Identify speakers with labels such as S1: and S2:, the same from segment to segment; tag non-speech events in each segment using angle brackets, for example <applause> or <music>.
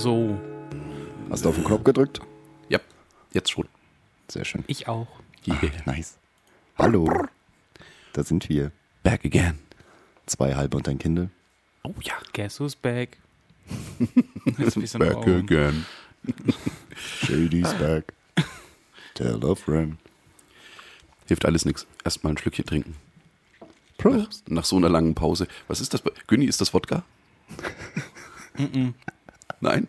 S1: So,
S2: Hast du auf den Knopf gedrückt?
S3: Ja, jetzt schon.
S2: Sehr schön.
S1: ich auch.
S3: Yeah.
S2: Nice. Hallo. Da sind wir.
S3: Back again.
S2: Zwei halbe und ein Kindle.
S3: Oh ja.
S1: Guess who's back? <laughs>
S3: Back again.
S2: Shady's back. Tell a friend.
S3: Hilft alles nichts. Erstmal ein Schlückchen trinken. Nach, nach so einer langen Pause. Was ist das? bei- Günni, ist das Wodka? Nein?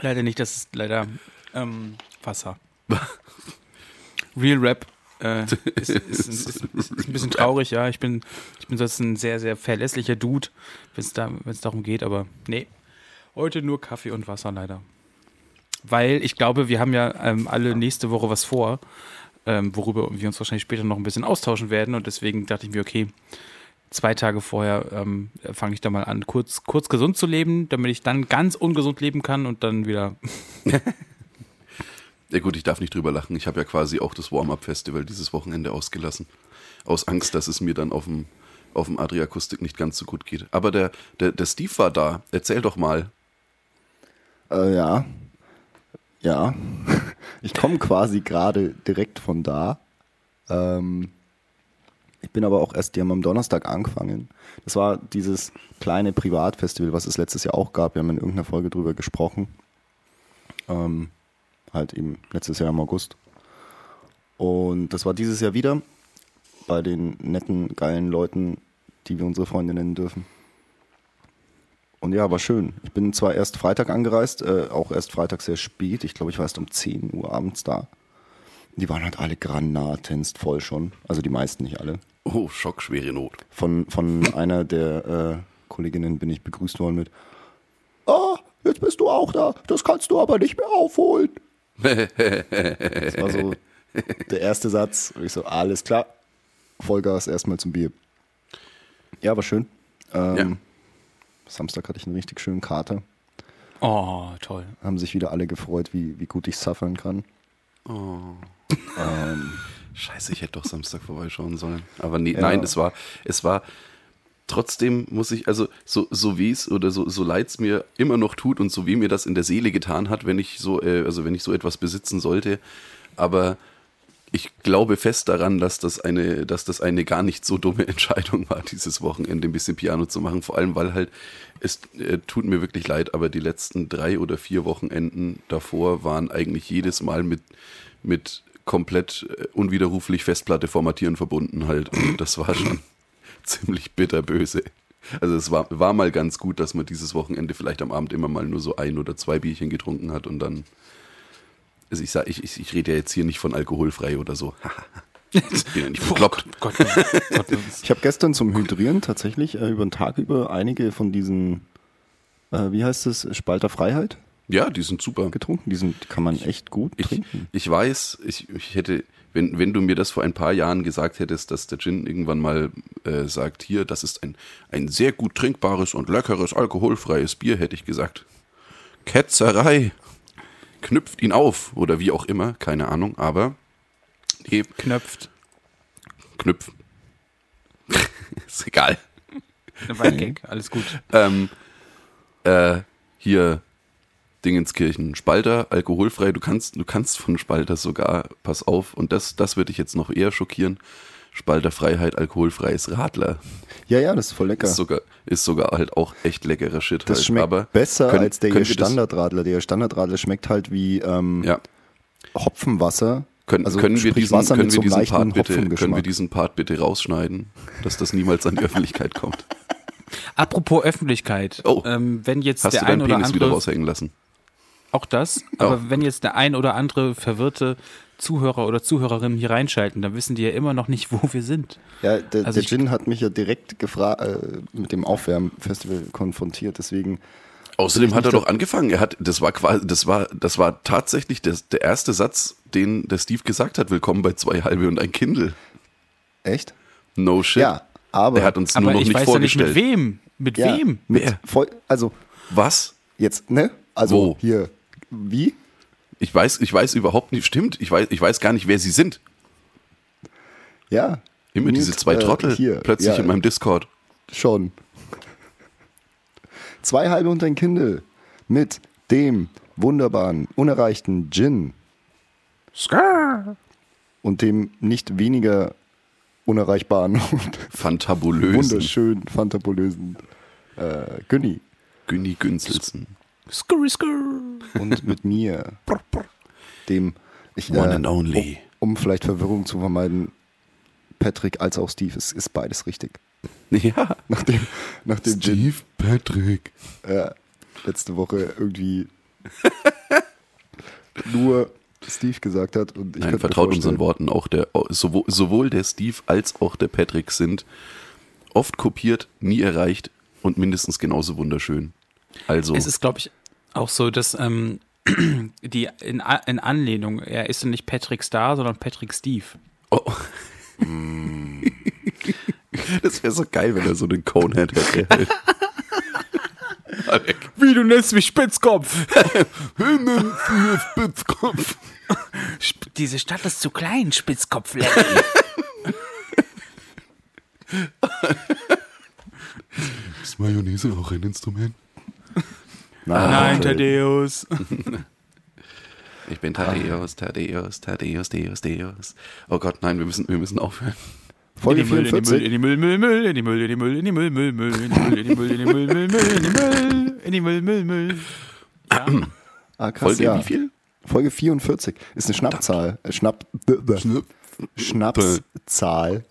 S1: Leider nicht, das ist leider ähm, Wasser. <laughs> Real Rap äh, <laughs> ist, ist, ist, ist, ein bisschen traurig, ja. Ich bin, ich bin sonst ein sehr, sehr verlässlicher Dude, wenn es da, wenn's darum geht, aber nee. Heute nur Kaffee und Wasser leider. Weil ich glaube, wir haben ja ähm, alle nächste Woche was vor, ähm, worüber wir uns wahrscheinlich später noch ein bisschen austauschen werden und deswegen dachte ich mir, okay, zwei Tage vorher ähm, fange ich da mal an, kurz, kurz gesund zu leben, damit ich dann ganz ungesund leben kann und dann wieder. <laughs>
S3: Ja gut, ich darf nicht drüber lachen. Ich habe ja quasi auch das Warm-Up-Festival dieses Wochenende ausgelassen. Aus Angst, dass es mir dann auf dem, auf dem Adriakustik nicht ganz so gut geht. Aber der, der, der Steve war da. Erzähl doch mal.
S2: Äh, ja. Ja. <laughs> Ich komme quasi gerade direkt von da. Ähm, ich bin aber auch erst, die haben am Donnerstag angefangen. Das war dieses kleine Privatfestival, was es letztes Jahr auch gab. Wir haben in irgendeiner Folge drüber gesprochen. Ähm, halt eben letztes Jahr im August. Und das war dieses Jahr wieder bei den netten, geilen Leuten, die wir unsere Freunde nennen dürfen. Und ja, war schön. Ich bin zwar erst Freitag angereist, äh, auch erst Freitag sehr spät. Ich glaube, ich war erst um 10 Uhr abends da. Die waren halt alle granatenst voll schon. Also die meisten, nicht alle.
S3: Oh, Schock, schwere Not.
S2: Von, von einer der äh, Kolleginnen bin ich begrüßt worden mit Ah, jetzt bist du auch da. Das kannst du aber nicht mehr aufholen. Das war so der erste Satz. Und ich so, alles klar. Vollgas erstmal zum Bier. Ja, war schön. Ähm,
S3: Ja.
S2: Samstag hatte ich einen richtig schönen Kater.
S1: Oh, toll.
S2: Haben sich wieder alle gefreut, wie, wie gut ich suffern kann.
S3: Scheiße, ich hätte doch Samstag vorbeischauen sollen. Aber nee,
S2: Ja.
S3: nein, es war, es war trotzdem muss ich, also so, so wie es oder so, so leid es mir immer noch tut und so wie mir das in der Seele getan hat, wenn ich so, äh, also wenn ich so etwas besitzen sollte, aber ich glaube fest daran, dass das eine, dass das eine gar nicht so dumme <laughs> Entscheidung war, dieses Wochenende ein bisschen Piano zu machen. Vor allem, weil halt, es äh, tut mir wirklich leid, aber die letzten drei oder vier Wochenenden davor waren eigentlich jedes Mal mit, mit komplett äh, unwiderruflich Festplatte formatieren verbunden halt. Und das war schon <laughs> ziemlich bitterböse. Also es war, war mal ganz gut, dass man dieses Wochenende vielleicht am Abend immer mal nur so ein oder zwei Bierchen getrunken hat und dann also ich sag, ich, ich, ich rede ja jetzt hier nicht von alkoholfrei oder so. <laughs> ich bin ja nicht <laughs> bekloppt.
S1: Gott, Gott,
S2: Ich habe gestern zum Hydrieren tatsächlich äh, über den Tag über einige von diesen, äh, wie heißt es, Spalter Freiheit
S3: Ja, die sind super.
S2: getrunken. Die, sind, die kann man echt gut
S3: Ich,
S2: trinken.
S3: ich weiß, ich, ich hätte, wenn, wenn du mir das vor ein paar Jahren gesagt hättest, dass der Gin irgendwann mal äh, sagt, hier, das ist ein, ein sehr gut trinkbares und leckeres, alkoholfreies Bier, hätte ich gesagt. Ketzerei. Knüpft ihn auf oder wie auch immer, keine Ahnung, aber nee,
S1: knöpft.
S3: knüpft. <laughs> ist egal.
S1: War ein Gag, alles gut.
S3: ähm, äh, hier Dingenskirchen, Spalter, alkoholfrei, du kannst, du kannst von Spalter sogar, pass auf, und das, das würde ich jetzt noch eher schockieren, Spalter Freiheit, alkoholfreies Radler.
S2: Ja, ja, das ist voll lecker.
S3: Ist sogar, ist sogar halt auch echt leckerer Shit.
S2: das
S3: halt.
S2: schmeckt
S3: Aber
S2: besser
S3: können-
S2: als der Standardradler. Der Standardradler schmeckt halt wie ähm,
S3: Ja,
S2: Hopfenwasser.
S3: können,
S2: Also
S3: können wir diesen,
S2: Wasser
S3: können wir diesen Part bitte, können wir diesen Part bitte rausschneiden, dass das niemals an die Öffentlichkeit kommt. <laughs>
S1: Apropos Öffentlichkeit.
S3: Oh.
S1: ähm, wenn jetzt
S3: Hast
S1: der
S3: du
S1: ein
S3: deinen
S1: oder
S3: Penis wieder
S1: andere
S3: raushängen lassen?
S1: Auch das, aber
S3: Oh.
S1: wenn jetzt der ein oder andere verwirrte Zuhörer oder Zuhörerin hier reinschalten, dann wissen die ja immer noch nicht, <laughs> wo wir sind.
S2: Ja, der,
S1: Also
S2: der Gin hat mich ja direkt äh, mit dem Aufwärmfestival konfrontiert. Deswegen
S3: Außerdem hat er doch angefangen. Er hat, das war quasi, das war, das war tatsächlich der, der erste Satz, den der Steve gesagt hat. Willkommen bei zwei halbe und ein Kindle.
S2: echt.
S3: No shit.
S2: Ja, Aber,
S3: Er hat uns
S1: Aber
S3: nur noch
S1: ich
S3: nicht
S1: weiß ja nicht
S3: vorgestellt.
S1: mit wem. Mit
S2: ja,
S1: wem?
S2: Mit
S3: Wer?
S2: voll, also
S3: Was?
S2: jetzt, ne? Also
S3: Wo?
S2: hier. Wie?
S3: Ich weiß, ich weiß überhaupt nicht, stimmt, ich weiß, ich weiß gar nicht, wer sie sind.
S2: Ja.
S3: Immer
S2: Mit,
S3: diese zwei
S2: äh,
S3: Trottel
S2: hier.
S3: plötzlich
S2: ja,
S3: in meinem Discord.
S2: Schon. <laughs> Zwei halbe und ein Kindle mit dem wunderbaren, unerreichten Gin und dem nicht weniger unerreichbaren und <laughs>
S3: Fantabulösen.
S2: wunderschön fantabulösen äh, Günni.
S3: Günni Günzelsen.
S1: Skurry, skurr.
S2: Und mit mir, dem ich,
S3: One
S2: äh,
S3: and only.
S2: Um, um vielleicht Verwirrung zu vermeiden, Patrick als auch Steve, es ist beides richtig. <laughs>
S3: Ja.
S2: Nach dem, nach dem Gin
S3: Patrick.
S2: äh, letzte Woche irgendwie <laughs> nur Steve gesagt hat. Und ich
S3: Nein, vertraut unseren Worten. Auch der, sowohl, sowohl der Steve als auch der Patrick sind oft kopiert, nie erreicht und mindestens genauso wunderschön. Also,
S1: Es ist, glaube ich, auch so, dass ähm, <clears throat> die in, in Anlehnung, er ist nicht Patrick Star, sondern Patrick Steve.
S3: oh. <laughs> das wäre so geil, wenn er so einen Conehead hätte. <laughs>
S1: Wie, du nennst mich Spitzkopf? <laughs>
S3: Spitzkopf.
S1: Sp- Diese Stadt ist zu klein, Spitzkopf.
S3: Ist Mayonnaise auch ein Instrument?
S1: Nein,
S2: äh,
S1: Thaddeus.
S3: Ich bin Thaddeus, Thaddeus, Thaddeus, Deus, Deus. Oh Gott, nein, wir müssen, wir müssen aufhören.
S2: Folge
S1: in die Müll, in die Müll,
S2: 44.
S1: in die Müll, Müll, Müll, in die Müll, in die Müll, in die Müll, Müll, Müll, in die Müll, in die Müll, in die Müll, Müll, Müll, in die Müll, in die Müll, Müll, Müll.
S2: Ah, krass,
S3: Folge wie viel?
S2: Folge 44 ist eine Schnappzahl. Äh, Schnapp, Schnapszahl.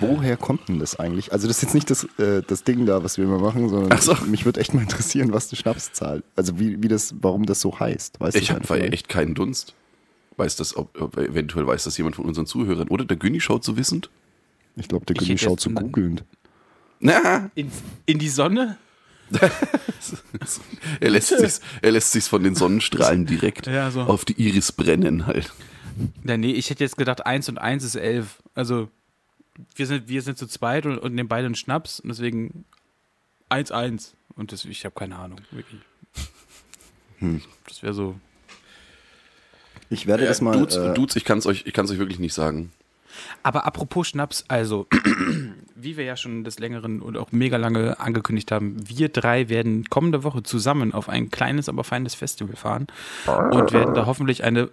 S2: Woher kommt denn das eigentlich? Also das ist jetzt nicht das, äh, das Ding da, was wir immer machen, sondern
S3: so.
S2: mich würde echt mal interessieren, was eine Schnapszahl, also wie, wie das, warum das so heißt. Weißt
S3: Ich habe echt keinen Dunst. Weiß das, ob, ob, eventuell weiß das jemand von unseren Zuhörern. Oder der Günni schaut so wissend.
S2: Ich glaube, der Günni schaut so googelnd.
S3: Na,
S1: In, in die Sonne? <laughs>
S3: er lässt sich's, er lässt sich's von den Sonnenstrahlen direkt
S1: Ja, so.
S3: auf die Iris brennen halt.
S1: Ja, nee, ich hätte jetzt gedacht, 1 und 1 ist 11. Also, wir sind, wir sind zu zweit und, und nehmen beide einen Schnaps und deswegen 1-1. Und das, ich habe keine Ahnung, wirklich. Das wäre so.
S2: Ich werde
S3: Äh,
S2: das mal.
S3: Dudes,
S2: äh,
S3: Dudes, ich kann's euch, ich kann's euch wirklich nicht sagen.
S1: Aber apropos Schnaps, also, <clears throat> wie wir ja schon des Längeren und auch mega lange angekündigt haben, wir drei werden kommende Woche zusammen auf ein kleines, aber feines Festival fahren und werden da hoffentlich eine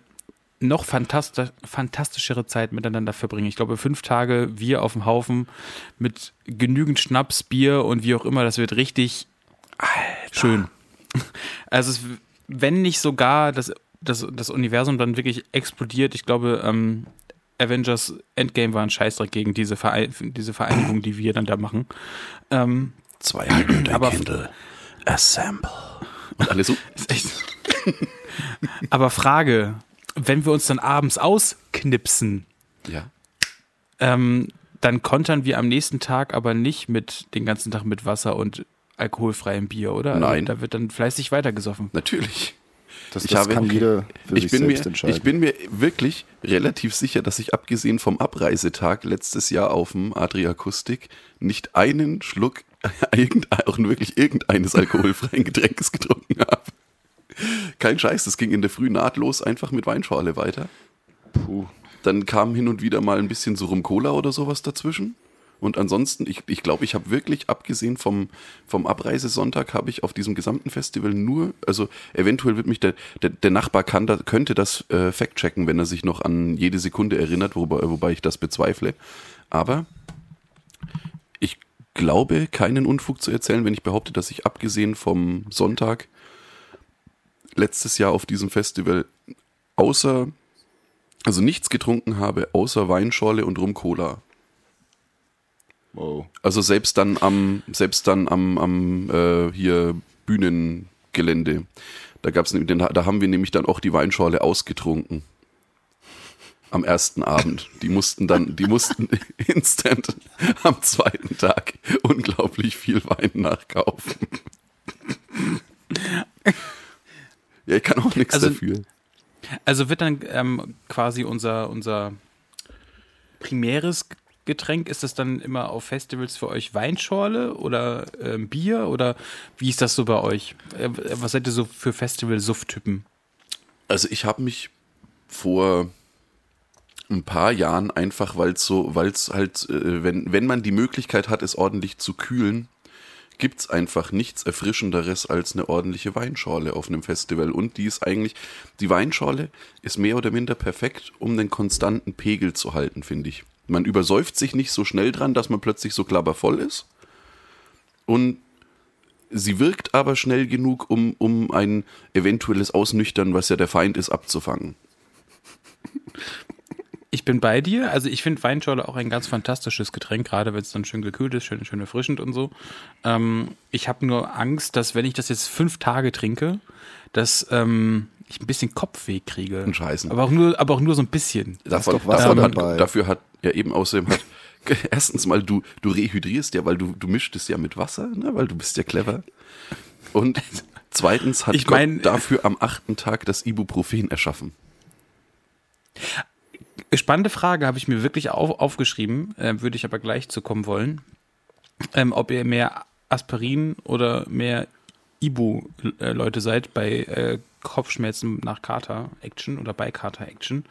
S1: noch fantasti fantastischere Zeit miteinander verbringen. Ich glaube, fünf Tage wir auf dem Haufen mit genügend Schnaps, Bier und wie auch immer, das wird richtig schön. <laughs> Also, es, wenn nicht sogar das, das, das Universum dann wirklich explodiert, ich glaube, ähm, Avengers Endgame war ein Scheißdreck gegen diese, Verein diese Vereinigung, die wir dann da machen. Ähm,
S3: 200
S1: Aber-
S3: Kindle. Assemble. Und alle so.
S1: Aber Frage, wenn wir uns dann abends ausknipsen,
S3: Ja.
S1: ähm, dann kontern wir am nächsten Tag aber nicht mit den ganzen Tag mit Wasser und alkoholfreiem Bier, oder? Also
S3: Nein.
S1: Da wird dann fleißig weitergesoffen.
S3: Natürlich.
S2: das
S3: ich
S2: das
S3: habe-
S2: kann jeder für
S3: Ich
S2: sich
S3: bin,
S2: selbst
S3: mir,
S2: entscheiden.
S3: ich bin mir wirklich relativ sicher, dass ich abgesehen vom Abreisetag letztes Jahr auf dem Adriakustik nicht einen Schluck <laughs> irgendein, auch wirklich irgendeines alkoholfreien Getränkes getrunken habe. Kein Scheiß, das ging in der Früh nahtlos einfach mit Weinschorle weiter.
S2: Puh.
S3: Dann kam hin und wieder mal ein bisschen so Rum-Cola oder sowas dazwischen. Und ansonsten, ich glaube, ich, glaub, ich habe wirklich, abgesehen vom, vom Abreisesonntag, habe ich auf diesem gesamten Festival nur, also eventuell wird mich der, der, der Nachbar kann da, könnte das äh, fact-checken, wenn er sich noch an jede Sekunde erinnert, wobei, wobei ich das bezweifle. Aber ich glaube, keinen Unfug zu erzählen, wenn ich behaupte, dass ich abgesehen vom Sonntag letztes Jahr auf diesem Festival außer, also nichts getrunken habe, außer Weinschorle und Rum-Cola.
S2: Wow.
S3: Also selbst dann am, selbst dann am, am äh, hier Bühnengelände. Da gab's da haben wir nämlich dann auch die Weinschorle ausgetrunken. Am ersten Abend. Die mussten dann, die mussten <laughs> instant am zweiten Tag unglaublich viel Wein nachkaufen. <laughs> Ja, ich kann auch nichts
S1: Also-
S3: dafür.
S1: Also wird dann ähm, quasi unser, unser primäres Getränk? Ist das dann immer auf Festivals für euch Weinschorle oder ähm, Bier oder wie ist das so bei euch? Äh, was seid ihr so für Festival-Suff-Typen?
S3: Also ich habe mich vor ein paar Jahren einfach, weil es so, weil es halt, äh, wenn, wenn man die Möglichkeit hat, es ordentlich zu kühlen, gibt's einfach nichts Erfrischenderes als eine ordentliche Weinschorle auf einem Festival. Und die ist eigentlich, die Weinschorle ist mehr oder minder perfekt, um den konstanten Pegel zu halten, finde ich. Man übersäuft sich nicht so schnell dran, dass man plötzlich so klappervoll ist. Und sie wirkt aber schnell genug, um, um ein eventuelles Ausnüchtern, was ja der Feind ist, abzufangen.
S1: Ich bin bei dir. Also ich finde Weinschorle auch ein ganz fantastisches Getränk, gerade wenn es dann schön gekühlt ist, schön, schön erfrischend und so. Ähm, ich habe nur Angst, dass wenn ich das jetzt fünf Tage trinke, dass ähm, ich ein bisschen Kopfweh kriege.
S3: Ein Scheißen.
S1: Aber auch nur, aber auch nur so ein bisschen.
S3: Davon,
S2: doch Wasser
S3: davon hat,
S2: dabei.
S3: dafür hat ja eben außerdem hat <laughs> erstens mal du du rehydrierst ja, weil du du mischt es ja mit Wasser, ne, weil du bist ja clever. Und <laughs> zweitens hat
S1: Ich
S3: Gott
S1: mein-
S3: dafür am achten Tag das Ibuprofen erschaffen.
S1: Spannende Frage habe ich mir wirklich auf, aufgeschrieben, äh, würde ich aber gleich zu kommen wollen. Ähm, ob ihr mehr Aspirin oder mehr Ibu-Leute seid bei äh, Kopfschmerzen nach Kater-Action oder bei Kater-Action.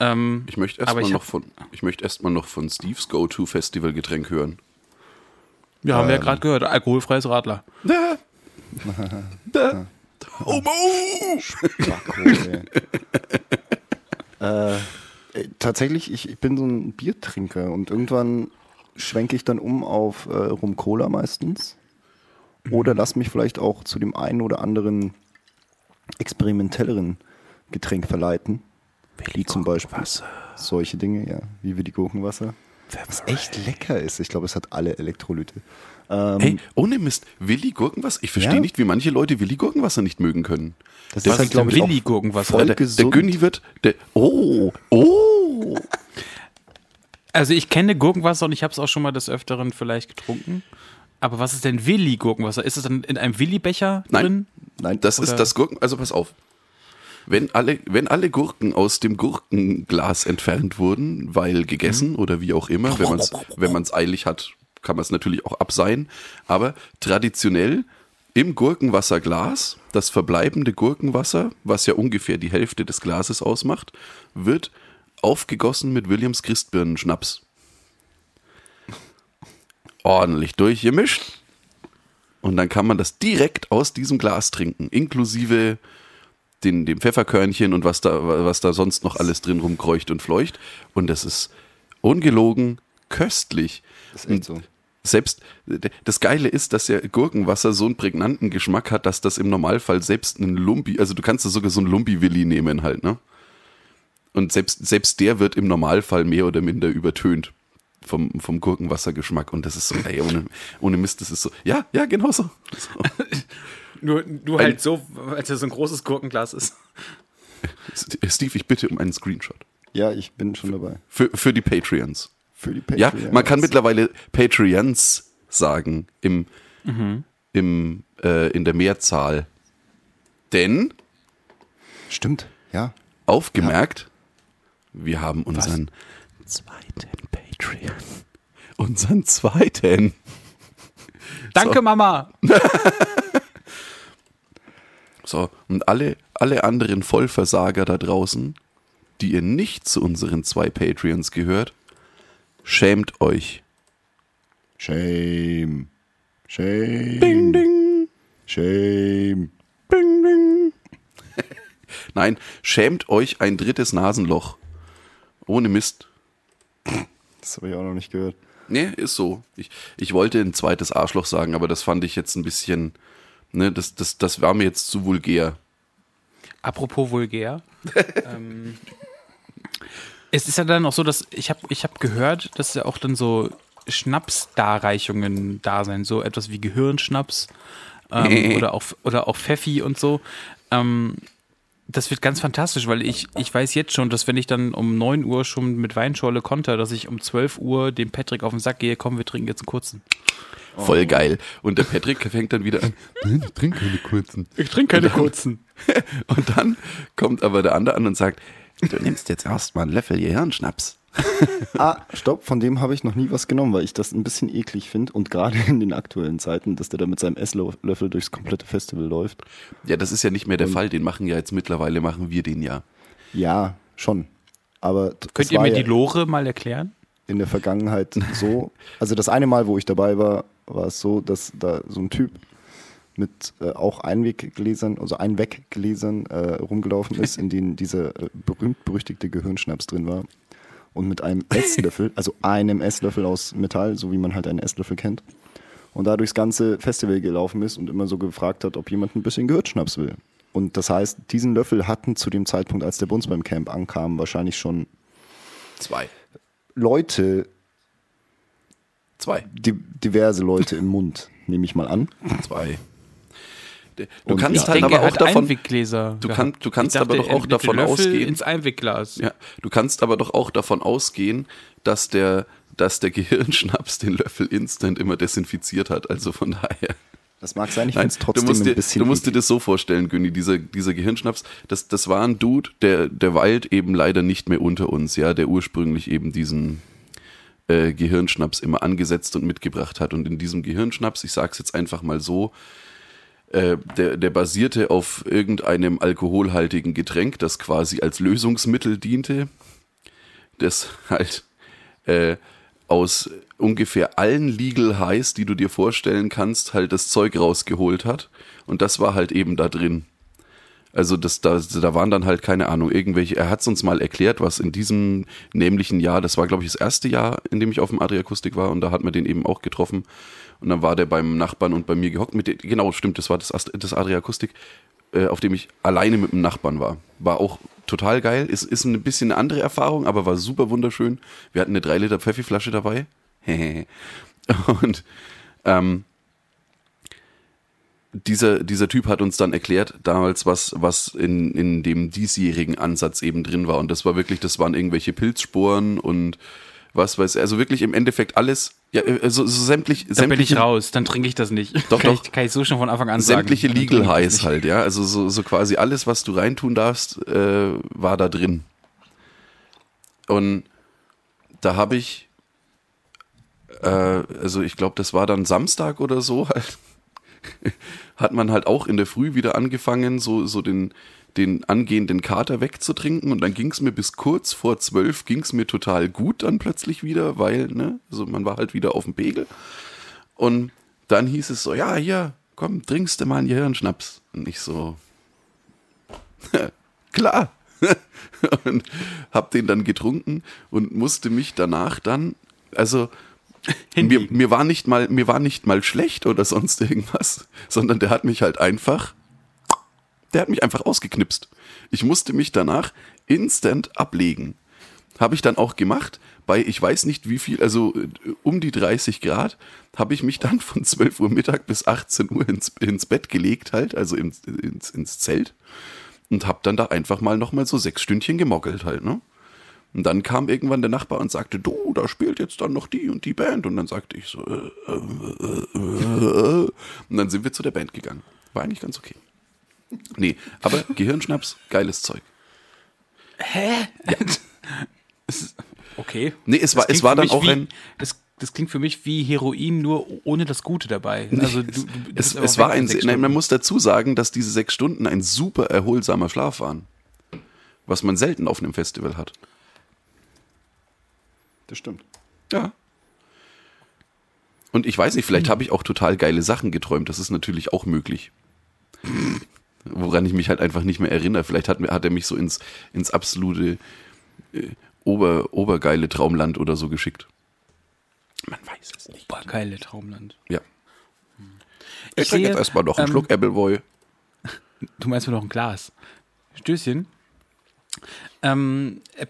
S1: Ähm,
S3: Ich möchte erstmal noch von ich möchte erstmal noch von Steves Go-To Festival Getränk hören.
S1: ja, haben wir
S3: Ähm.
S1: ja gerade gehört, alkoholfreies Radler. <laughs>
S3: Oh, Mo!
S2: Spacko, ey. <laughs> äh, äh, tatsächlich, ich, ich bin so ein Biertrinker und irgendwann schwenke ich dann um auf äh, Rum Cola meistens. Oder lass mich vielleicht auch zu dem einen oder anderen experimentelleren Getränk verleiten. Wie zum Beispiel solche Dinge, ja, wie wir die Gurkenwasser. Was echt lecker ist. Ich glaube, es hat alle Elektrolyte. Ähm,
S3: Hey, ohne Mist, Willi Gurkenwasser? Ich verstehe
S2: Ja?
S3: nicht, wie manche Leute Willi Gurkenwasser nicht mögen können.
S2: das
S1: Was
S2: ist halt, glaube ich, auch
S1: Willi-Gurkenwasser?
S2: voll
S3: der, der
S2: gesund.
S3: Günni wird, der, oh, oh.
S1: Also ich kenne Gurkenwasser und ich habe es auch schon mal des Öfteren vielleicht getrunken. Aber was ist denn Willi-Gurkenwasser? Ist es dann in einem Willi-Becher
S3: Nein.
S1: drin?
S2: Nein,
S3: Das
S1: Oder-
S3: ist das Gurken, also pass auf. Wenn alle, wenn alle Gurken aus dem Gurkenglas entfernt wurden, weil gegessen oder wie auch immer, wenn man es <laughs> wenn man's eilig hat, kann man es natürlich auch abseihen. Aber traditionell im Gurkenwasserglas, das verbleibende Gurkenwasser, was ja ungefähr die Hälfte des Glases ausmacht, wird aufgegossen mit Williams Christbirnenschnaps. Ordentlich durchgemischt. Und dann kann man das direkt aus diesem Glas trinken, inklusive den, dem Pfefferkörnchen und was da, was da sonst noch alles drin rumkreucht und fleucht. Und das ist ungelogen köstlich.
S2: Das ist echt so.
S3: Selbst das Geile ist, dass ja Gurkenwasser so einen prägnanten Geschmack hat, dass das im Normalfall selbst einen Lumpi, also du kannst da sogar so einen Lumpi-Willi nehmen halt, ne? Und selbst, selbst der wird im Normalfall mehr oder minder übertönt vom, vom Gurkenwassergeschmack. Und das ist so, ey, ohne, ohne Mist, das ist so, ja, ja, genau so. so. <laughs>
S1: Nur, nur
S3: Ein-
S1: halt so, als es so ein großes Gurkenglas ist.
S3: Steve, ich bitte um einen Screenshot.
S2: Ja, ich bin schon dabei.
S3: Für, für die Patreons.
S2: Für die
S3: Ja,
S2: Patreons.
S3: man kann mittlerweile Patreons sagen im, im, äh, in der Mehrzahl. Denn,
S2: Stimmt, ja.
S3: aufgemerkt, wir haben unseren zweiten Patreon. Unseren zweiten.
S1: Danke,
S3: So.
S1: Mama. <laughs>
S3: So, und alle, alle anderen Vollversager da draußen, die ihr nicht zu unseren zwei Patreons gehört, schämt euch.
S2: Shame. Shame.
S3: Ding, ding.
S2: Shame.
S3: Bing, bing. <laughs> Nein, schämt euch ein drittes Nasenloch. Ohne Mist.
S2: Das habe ich auch noch nicht gehört.
S3: Nee, ist so. Ich, ich wollte ein zweites Arschloch sagen, aber das fand ich jetzt ein bisschen, ne, das, das, das war mir jetzt zu vulgär.
S1: Apropos vulgär. <laughs> ähm, es ist ja dann auch so, dass ich habe ich hab gehört, dass ja auch dann so Schnapsdarreichungen da sein, so etwas wie Gehirnschnaps ähm, oder, auch, oder auch Pfeffi und so. Ähm, das wird ganz fantastisch, weil ich, ich weiß jetzt schon, dass wenn ich dann um 9 Uhr schon mit Weinschorle konter, dass ich um 12 Uhr dem Patrick auf den Sack gehe, komm, wir trinken jetzt einen kurzen.
S3: Voll geil. Und der Patrick fängt dann wieder an, nein, ich trinke keine kurzen.
S1: Ich trinke keine kurzen. <laughs>
S3: Und dann kommt aber der andere an und sagt, Du nimmst jetzt erstmal einen Löffel Gehirnschnaps. <laughs>
S2: Ah, stopp, von dem habe ich noch nie was genommen, weil ich das ein bisschen eklig finde und gerade in den aktuellen Zeiten, dass der da mit seinem Esslöffel durchs komplette Festival läuft.
S3: Ja, das ist ja nicht mehr der Fall. Den machen ja jetzt mittlerweile, machen wir den ja.
S2: Ja, schon. Aber
S1: Könnt ihr mir
S2: ja
S1: die Lore mal erklären?
S2: in der Vergangenheit so. Also das eine Mal, wo ich dabei war, war es so, dass da so ein Typ mit äh, auch Einweggläsern, also Einweggläsern äh, rumgelaufen ist, in denen dieser äh, berühmt-berüchtigte Gehirnschnaps drin war. Und mit einem <laughs> Esslöffel, also einem Esslöffel aus Metall, so wie man halt einen Esslöffel kennt, und da durchs ganze Festival gelaufen ist und immer so gefragt hat, ob jemand ein bisschen Gehirnschnaps will. Und das heißt, diesen Löffel hatten zu dem Zeitpunkt, als der Bums beim Camp ankam, wahrscheinlich schon
S3: Zwei.
S2: Leute,
S3: Zwei.
S2: di diverse Leute im Mund, nehme ich mal an.
S3: Zwei. Du
S2: Und
S3: kannst
S2: ja.
S3: halt
S1: denke,
S3: aber
S1: er
S3: auch
S1: hat
S3: davon.
S1: Einweggläser.
S3: Du kann- du kannst
S1: dachte,
S3: aber doch auch davon
S1: Löffel
S3: ausgehen-
S1: ins Einwegglas.
S3: Ja, du kannst aber doch auch davon ausgehen, dass der, dass der <laughs> Gehirnschnaps den Löffel instant immer desinfiziert hat. Also von daher.
S2: Das mag sein, ich finde es trotzdem
S3: du musst, dir,
S2: ein bisschen.
S3: du musst dir das so vorstellen, Günni, dieser, dieser Gehirnschnaps, das, das war ein Dude, der, der weilt eben leider nicht mehr unter uns, ja, der ursprünglich eben diesen äh, Gehirnschnaps immer angesetzt und mitgebracht hat. Und in diesem Gehirnschnaps, ich sag's jetzt einfach mal so, äh, der, der basierte auf irgendeinem alkoholhaltigen Getränk, das quasi als Lösungsmittel diente, das halt äh, aus ungefähr allen Legal Highs, die du dir vorstellen kannst, halt das Zeug rausgeholt hat. Und das war halt eben da drin. Also das, da, da waren dann halt keine Ahnung, irgendwelche, er hat es uns mal erklärt, was in diesem nämlichen Jahr, das war glaube ich das erste Jahr, in dem ich auf dem Adriakustik war und da hat man den eben auch getroffen und dann war der beim Nachbarn und bei mir gehockt, mit dem, genau, stimmt, das war das, das Adriakustik, äh, auf dem ich alleine mit dem Nachbarn war. War auch total geil, ist, ist ein bisschen eine andere Erfahrung, aber war super wunderschön. Wir hatten eine 3 Liter Pfeffi-Flasche dabei. <laughs> und ähm, dieser, dieser Typ hat uns dann erklärt damals, was, was in, in dem diesjährigen Ansatz eben drin war. Und das war wirklich, das waren irgendwelche Pilzsporen und was weiß, also wirklich im Endeffekt alles, ja, also so sämtlich,
S1: Da bin ich
S3: sämtliche,
S1: raus, dann trinke ich das nicht.
S3: Doch, <laughs>
S1: kann
S3: doch.
S1: Ich, kann ich so schon von Anfang an sagen.
S3: sämtliche
S1: Dann
S3: Legal
S1: ich
S3: Highs halt, ja. Also so, so quasi alles, was du reintun darfst, äh, war da drin. Und da habe ich, äh, also ich glaube, das war dann Samstag oder so, halt, <laughs> hat man halt auch in der Früh wieder angefangen, so, so den, den angehenden Kater wegzutrinken und dann ging es mir bis kurz vor zwölf ging es mir total gut dann plötzlich wieder, weil, ne, also man war halt wieder auf dem Pegel. Und dann hieß es so, ja, hier, komm, trinkst du mal einen Gehirnschnaps. Und ich so, <laughs> klar. <laughs> und hab den dann getrunken und musste mich danach dann, also mir, mir war nicht mal, mir war nicht mal schlecht oder sonst irgendwas, sondern der hat mich halt einfach, der hat mich einfach ausgeknipst. Ich musste mich danach instant ablegen. Habe ich dann auch gemacht. Bei ich weiß nicht wie viel, also äh, um die 30 Grad, habe ich mich dann von 12 Uhr Mittag bis 18 Uhr ins, ins Bett gelegt, halt, also ins, ins, ins Zelt. Und habe dann da einfach mal nochmal so sechs Stündchen gemockelt halt, ne? Und dann kam irgendwann der Nachbar und sagte, du, da spielt jetzt dann noch die und die Band. Und dann sagte ich so, äh, äh, äh, äh. und dann sind wir zu der Band gegangen. War eigentlich ganz okay. Nee, aber <laughs> Gehirnschnaps, geiles Zeug. <laughs>
S1: Es ist- Okay.
S3: Nee, es war-
S1: Das
S3: es
S1: klingt
S3: war dann auch
S1: wie,
S3: ein-
S1: Das, das klingt für mich wie Heroin, nur ohne das Gute dabei. Also du, du
S3: Es, es war ein, nein, man muss dazu sagen, dass diese sechs Stunden ein super erholsamer Schlaf waren. Was man selten auf einem Festival hat.
S2: Das stimmt.
S3: Ja. Und ich weiß nicht, vielleicht habe ich auch total geile Sachen geträumt. Das ist natürlich auch möglich. Woran ich mich halt einfach nicht mehr erinnere. Vielleicht hat, mir- hat er mich so ins, ins absolute äh, ober, obergeile Traumland oder so geschickt. Man weiß es nicht.
S1: Boah, geile Traumland.
S3: Ja.
S1: Ich
S3: Ich trinke jetzt erstmal noch einen
S1: ähm,
S3: Schluck Appleboy. <laughs>
S1: Du meinst mir noch ein Glas. Stößchen. Ähm, äh,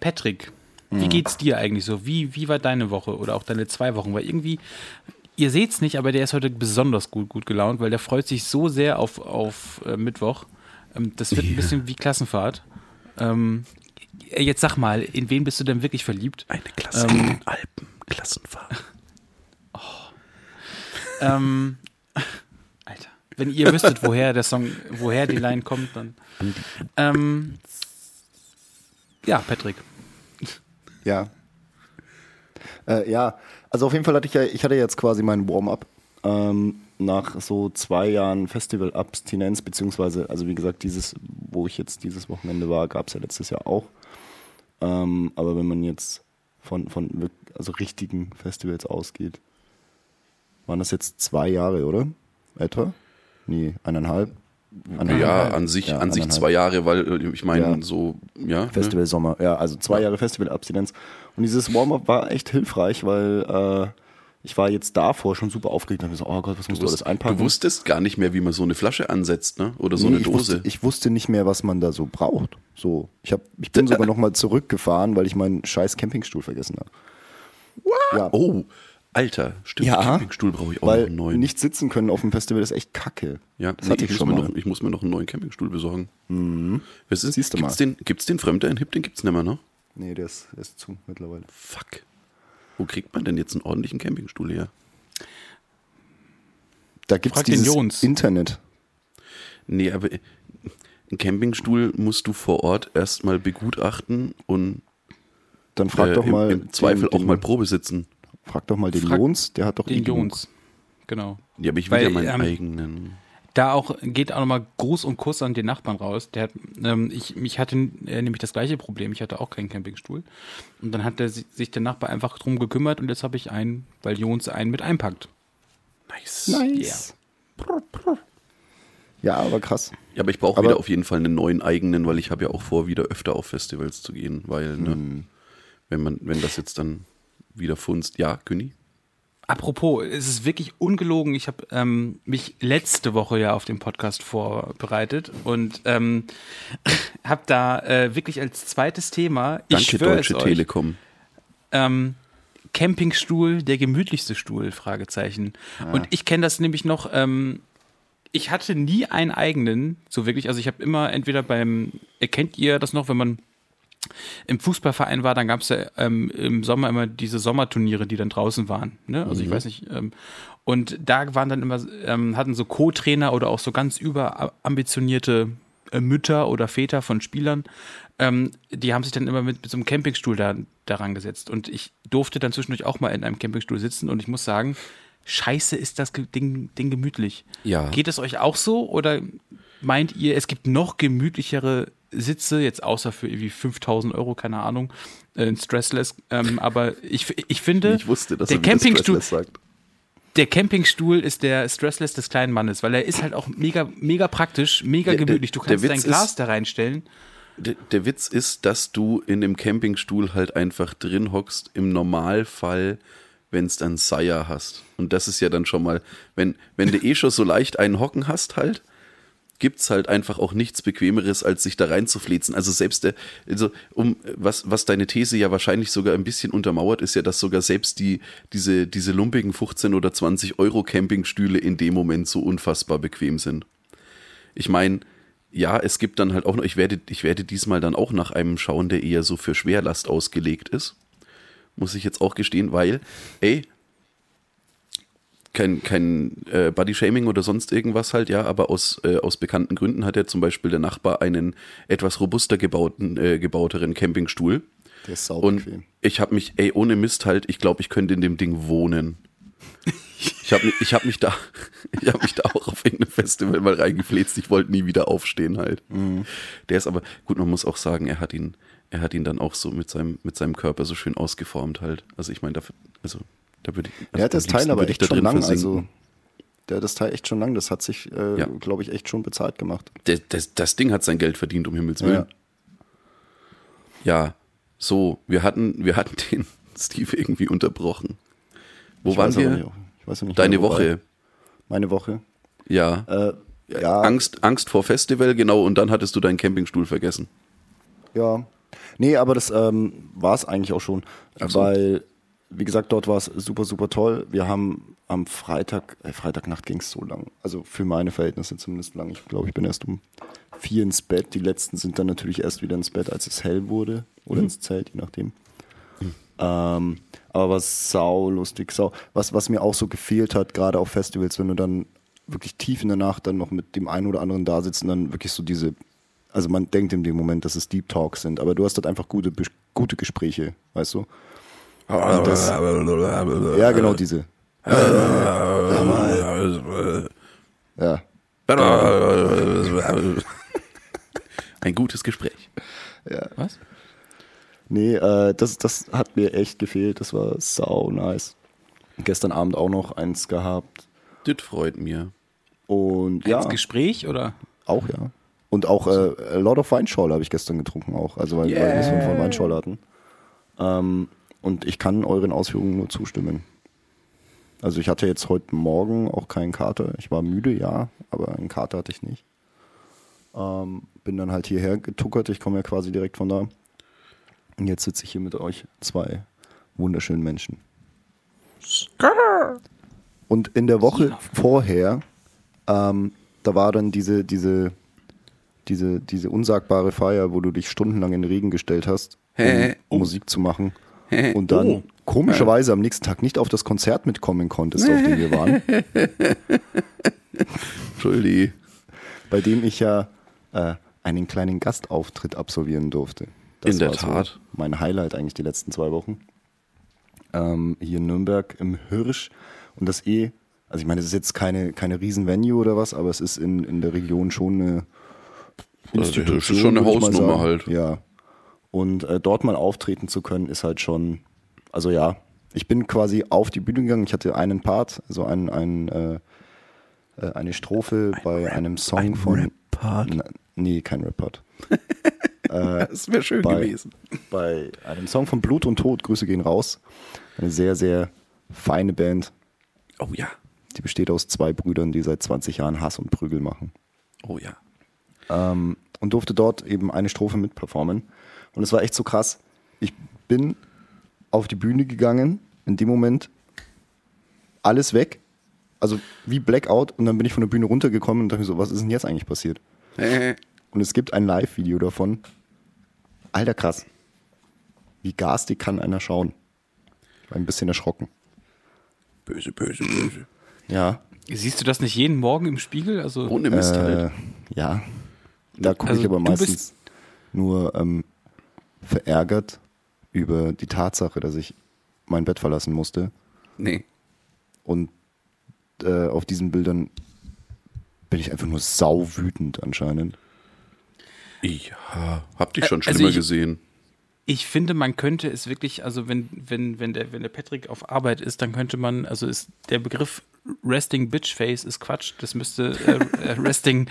S1: Wie
S3: Mhm.
S1: geht's dir eigentlich so? Wie, wie war deine Woche oder auch deine zwei Wochen? Weil irgendwie, ihr seht's nicht, aber der ist heute besonders gut, gut gelaunt, weil der freut sich so sehr auf, auf äh, Mittwoch. Ähm, das wird ein bisschen wie Klassenfahrt. Ähm, äh, jetzt sag mal, in wen bist du denn wirklich verliebt?
S3: Eine Klasse den Alpen. Klassenfahrt. <laughs>
S1: Ähm, <laughs> Alter, wenn ihr wüsstet, woher der Song, woher die Line kommt, dann. Ähm, Ja, Patrick.
S2: Ja. Äh, ja, also auf jeden Fall hatte ich ja, ich hatte jetzt quasi meinen Warm-up ähm, nach so zwei Jahren Festival-Abstinenz, beziehungsweise, also wie gesagt, dieses, wo ich jetzt dieses Wochenende war, gab es ja letztes Jahr auch. Ähm, aber wenn man jetzt von, von also richtigen Festivals ausgeht, waren das jetzt zwei Jahre, oder? Etwa? Nee, eineinhalb.
S3: Ja,
S2: Eineinhalb.
S3: an sich,
S2: Ja,
S3: an sich zwei Jahre, weil äh, ich meine,
S2: Ja.
S3: so, ja. ne?
S2: Festival Sommer, ja, also zwei Jahre Festival-Abstinenz. Und dieses Warm-up war echt hilfreich, weil äh, ich war jetzt davor schon super aufgeregt und hab so, oh Gott, was musst du alles einpacken?
S3: Du wusstest gar nicht mehr, wie man so eine Flasche ansetzt, ne? Oder so
S2: Nee,
S3: eine
S2: ich
S3: Dose.
S2: wusste, ich wusste nicht mehr, was man da so braucht. So, ich, hab, ich bin sogar nochmal zurückgefahren, weil ich meinen scheiß Campingstuhl vergessen habe. Ja,
S3: oh, Alter, stimmt,
S2: Ja,
S3: Campingstuhl brauche ich auch noch
S2: weil
S3: einen neuen.
S2: nicht sitzen können auf dem Festival ist echt kacke.
S3: ja,
S2: das
S3: nee,
S2: hatte
S3: ich,
S2: ich
S3: muss
S2: schon
S3: mir
S2: mal. Mhm.
S3: noch, ich muss mir noch einen neuen Campingstuhl besorgen. Was ist,
S2: Siehst du
S3: gibt's
S2: mal.
S3: Den, gibt's den Fremder in Hip? Den gibt's nicht mehr, ne?
S2: Nee, der ist, der ist zu mittlerweile.
S3: Fuck. Wo kriegt man denn jetzt einen ordentlichen Campingstuhl her?
S2: Da gibt es
S1: Frag den
S2: dieses. Internet.
S3: Nee, aber äh, einen Campingstuhl musst du vor Ort erstmal begutachten und
S2: Dann frag
S3: äh,
S2: doch
S3: im,
S2: mal
S3: im Zweifel
S2: den,
S3: auch mal Probe sitzen.
S2: Frag doch mal den
S1: Frag
S2: Jons, der hat doch
S1: Den
S2: eh.
S1: Jons. Genau.
S3: Ja, aber ich will
S1: Weil,
S3: ja meinen
S1: ähm,
S3: eigenen.
S1: Da auch geht auch nochmal Gruß und Kuss an den Nachbarn raus. Der hat, ähm, ich, ich hatte äh, nämlich das gleiche Problem. Ich hatte auch keinen Campingstuhl. Und dann hat der, si- sich der Nachbar einfach drum gekümmert und jetzt habe ich einen, weil Jons einen mit einpackt.
S3: Nice.
S2: Nice. Ja, aber krass.
S3: Ja, aber ich brauche
S2: Aber-
S3: wieder auf jeden Fall einen neuen eigenen, weil ich habe ja auch vor, wieder öfter auf Festivals zu gehen, weil, ne,
S2: Hm.
S3: wenn man, wenn das jetzt dann wieder funzt, ja, Günni?
S1: Apropos, es ist wirklich ungelogen. Ich habe ähm, mich letzte Woche ja auf den Podcast vorbereitet und ähm, <laughs> habe da äh, wirklich als zweites Thema, ich
S3: Danke, Deutsche
S1: euch,
S3: Telekom.
S1: ähm, Campingstuhl, der gemütlichste Stuhl, Fragezeichen. Und ich kenne das nämlich noch, ähm, ich hatte nie einen eigenen, so wirklich, also ich habe immer entweder beim, erkennt ihr das noch, wenn man im Fußballverein war, dann gab es ja ähm, im Sommer immer diese Sommerturniere, die dann draußen waren. Ne? Also ich weiß nicht. Ähm, und da waren dann immer, ähm, hatten so Co-Trainer oder auch so ganz überambitionierte äh, Mütter oder Väter von Spielern, ähm, die haben sich dann immer mit, mit so einem Campingstuhl da, daran gesetzt. Und ich durfte dann zwischendurch auch mal in einem Campingstuhl sitzen und ich muss sagen, scheiße ist das Ding, Ding gemütlich.
S3: Ja.
S1: Geht es euch auch so oder meint ihr, es gibt noch gemütlichere Sitze, jetzt außer für irgendwie 5000 Euro, keine Ahnung, äh, ein Stressless, ähm, <laughs> aber ich, ich finde,
S3: Ich wusste,
S1: der
S3: er
S1: Campingstuhl, der Campingstuhl ist der Stressless des kleinen Mannes, weil er ist halt auch mega, mega praktisch, mega
S3: Der-
S1: gemütlich. Du kannst dein Glas
S3: ist-
S1: da reinstellen.
S3: Der, der Witz ist, dass du in dem Campingstuhl halt einfach drin hockst, im Normalfall, wenn es dann Seier hast. Und das ist ja dann schon mal, wenn, wenn du eh schon so leicht einen Hocken hast halt, gibt's halt einfach auch nichts Bequemeres, als sich da reinzuflezen. Also selbst der, also um was, was deine These ja wahrscheinlich sogar ein bisschen untermauert, ist ja, dass sogar selbst die, diese, diese lumpigen 15 oder 20 Euro Campingstühle in dem Moment so unfassbar bequem sind. Ich meine, ja, es gibt dann halt auch noch, ich werde, ich werde diesmal dann auch nach einem schauen, der eher so für Schwerlast ausgelegt ist. Muss ich jetzt auch gestehen, weil, ey, kein, kein äh, Body-Shaming oder sonst irgendwas halt, ja, aber aus, äh, aus bekannten Gründen hat ja zum Beispiel der Nachbar einen etwas robuster gebauten, äh, gebauteren Campingstuhl.
S2: Der ist sau
S3: Und
S2: bequem.
S3: ich habe mich, ey, ohne Mist halt, ich glaube, ich könnte in dem Ding wohnen. Ich habe mich, ich hab mich da, <laughs> ich habe mich da auch auf irgendeinem Festival mal reingefläzt. Ich wollte nie wieder aufstehen halt. Der ist aber gut. Man muss auch sagen, er hat ihn, er hat ihn dann auch so mit seinem, mit seinem Körper so schön ausgeformt halt. Also ich meine, dafür, also da würde ich. Also
S2: Der hat das
S3: am
S2: Teil aber echt schon lang. Also, der hat das Teil echt schon lang. Das hat sich, äh,
S3: Ja.
S2: glaube ich, echt schon bezahlt gemacht.
S3: das, das, das Ding hat sein Geld verdient, um Himmels Willen.
S2: Ja.
S3: Ja, so, wir hatten, wir hatten <laughs> den Steve irgendwie unterbrochen. Wo
S2: Ich
S3: waren wir?
S2: nicht, ich weiß nicht
S3: Deine
S2: mehr.
S3: Woche.
S2: Meine Woche.
S3: Ja.
S2: Äh, ja,
S3: Angst, Angst vor Festival, genau, und dann hattest du deinen Campingstuhl vergessen.
S2: Ja. Nee, aber das ähm, war es eigentlich auch schon.
S3: So.
S2: Weil, wie gesagt, dort war es super, super toll. Wir haben am Freitag, äh, Freitagnacht ging es so lang. Also für meine Verhältnisse zumindest lang. Ich glaube, ich bin erst um vier ins Bett. Die letzten sind dann natürlich erst wieder ins Bett, als es hell wurde. Oder ins Zelt, je nachdem. Ähm, aber was sau lustig, sau. Was, was mir auch so gefehlt hat, gerade auf Festivals, wenn du dann wirklich tief in der Nacht dann noch mit dem einen oder anderen da sitzt und dann wirklich so diese Also man denkt in dem Moment, dass es Deep Talks sind, aber du hast dort einfach gute, gute Gespräche, weißt du? Das, ja, genau diese. Ja.
S3: Ein gutes Gespräch.
S1: Was?
S2: Nee, äh, das, das hat mir echt gefehlt. Das war sau nice. Gestern Abend auch noch eins gehabt.
S3: Das freut mir.
S2: Und ja,
S1: Ins Gespräch oder?
S2: auch ja. Und auch äh, a lot of Weinschorle habe ich gestern getrunken auch. Also weil, weil wir es von, von Weinschorle hatten. Ähm, und ich kann euren Ausführungen nur zustimmen. Also ich hatte jetzt heute Morgen auch keinen Kater. Ich war müde, ja, aber einen Kater hatte ich nicht. Ähm, bin dann halt hierher getuckert. Ich komme ja quasi direkt von da. Und jetzt sitze ich hier mit euch, zwei wunderschönen Menschen. Und in der Woche vorher, ähm, da war dann diese, diese, diese, diese unsagbare Feier, wo du dich stundenlang in den Regen gestellt hast, um
S3: Hä? Oh.
S2: Musik zu machen. <laughs> Und dann
S3: Oh.
S2: komischerweise am nächsten Tag nicht auf das Konzert mitkommen konntest, auf dem wir waren, <laughs>
S3: Entschuldi.
S2: bei dem ich ja äh, einen kleinen Gastauftritt absolvieren durfte.
S3: In der Tat.
S2: mein Highlight eigentlich die letzten zwei Wochen. Ähm, hier in Nürnberg im Hirsch. Und das eh, also ich meine, es ist jetzt keine, keine Riesen-Venue oder was, aber es ist in, in der Region schon eine
S3: Also, das ist schon eine Hausnummer halt.
S2: Ja. Und äh, dort mal auftreten zu können, ist halt schon, also ja, ich bin quasi auf die Bühne gegangen. Ich hatte einen Part, also ein, ein, äh, äh, eine Strophe bei einem Song
S3: ein
S2: von.
S3: Rap-Part?
S2: Nee, kein Rap-Part. <laughs>
S3: Das wäre schön
S2: bei,
S3: gewesen.
S2: bei einem Song von Blut und Tod, Grüße gehen raus. Eine sehr, sehr feine Band.
S3: Oh ja.
S2: Die besteht aus zwei Brüdern, die seit 20 Jahren Hass und Prügel machen.
S3: Oh ja.
S2: ähm, und durfte dort eben eine Strophe mitperformen. Und es war echt so krass. Ich bin auf die Bühne gegangen, in dem Moment alles weg, also wie Blackout, und dann bin ich von der Bühne runtergekommen und dachte mir so, was ist denn jetzt eigentlich passiert?
S3: Äh,
S2: Und es gibt ein Live-Video davon. Alter krass. Wie garstig kann einer schauen? Ich war ein bisschen erschrocken.
S3: Böse, böse, böse.
S2: Ja.
S1: Siehst du das nicht jeden Morgen im Spiegel? Also
S3: Ohne Mist
S2: Äh,
S3: halt.
S2: ja. Da gucke
S1: Also
S2: ich aber
S1: du
S2: meistens
S1: bist-
S2: nur ähm, verärgert über die Tatsache, dass ich mein Bett verlassen musste.
S3: Nee.
S2: Und äh, auf diesen Bildern bin ich einfach nur sauwütend anscheinend.
S3: Ja, hab dich schon
S1: Also
S3: schlimmer
S1: ich-
S3: gesehen.
S1: ich finde, man könnte es wirklich, also wenn, wenn, wenn der, wenn der Patrick auf Arbeit ist, dann könnte man, also ist der Begriff Resting Bitch Face ist Quatsch. Das müsste äh, äh, Resting,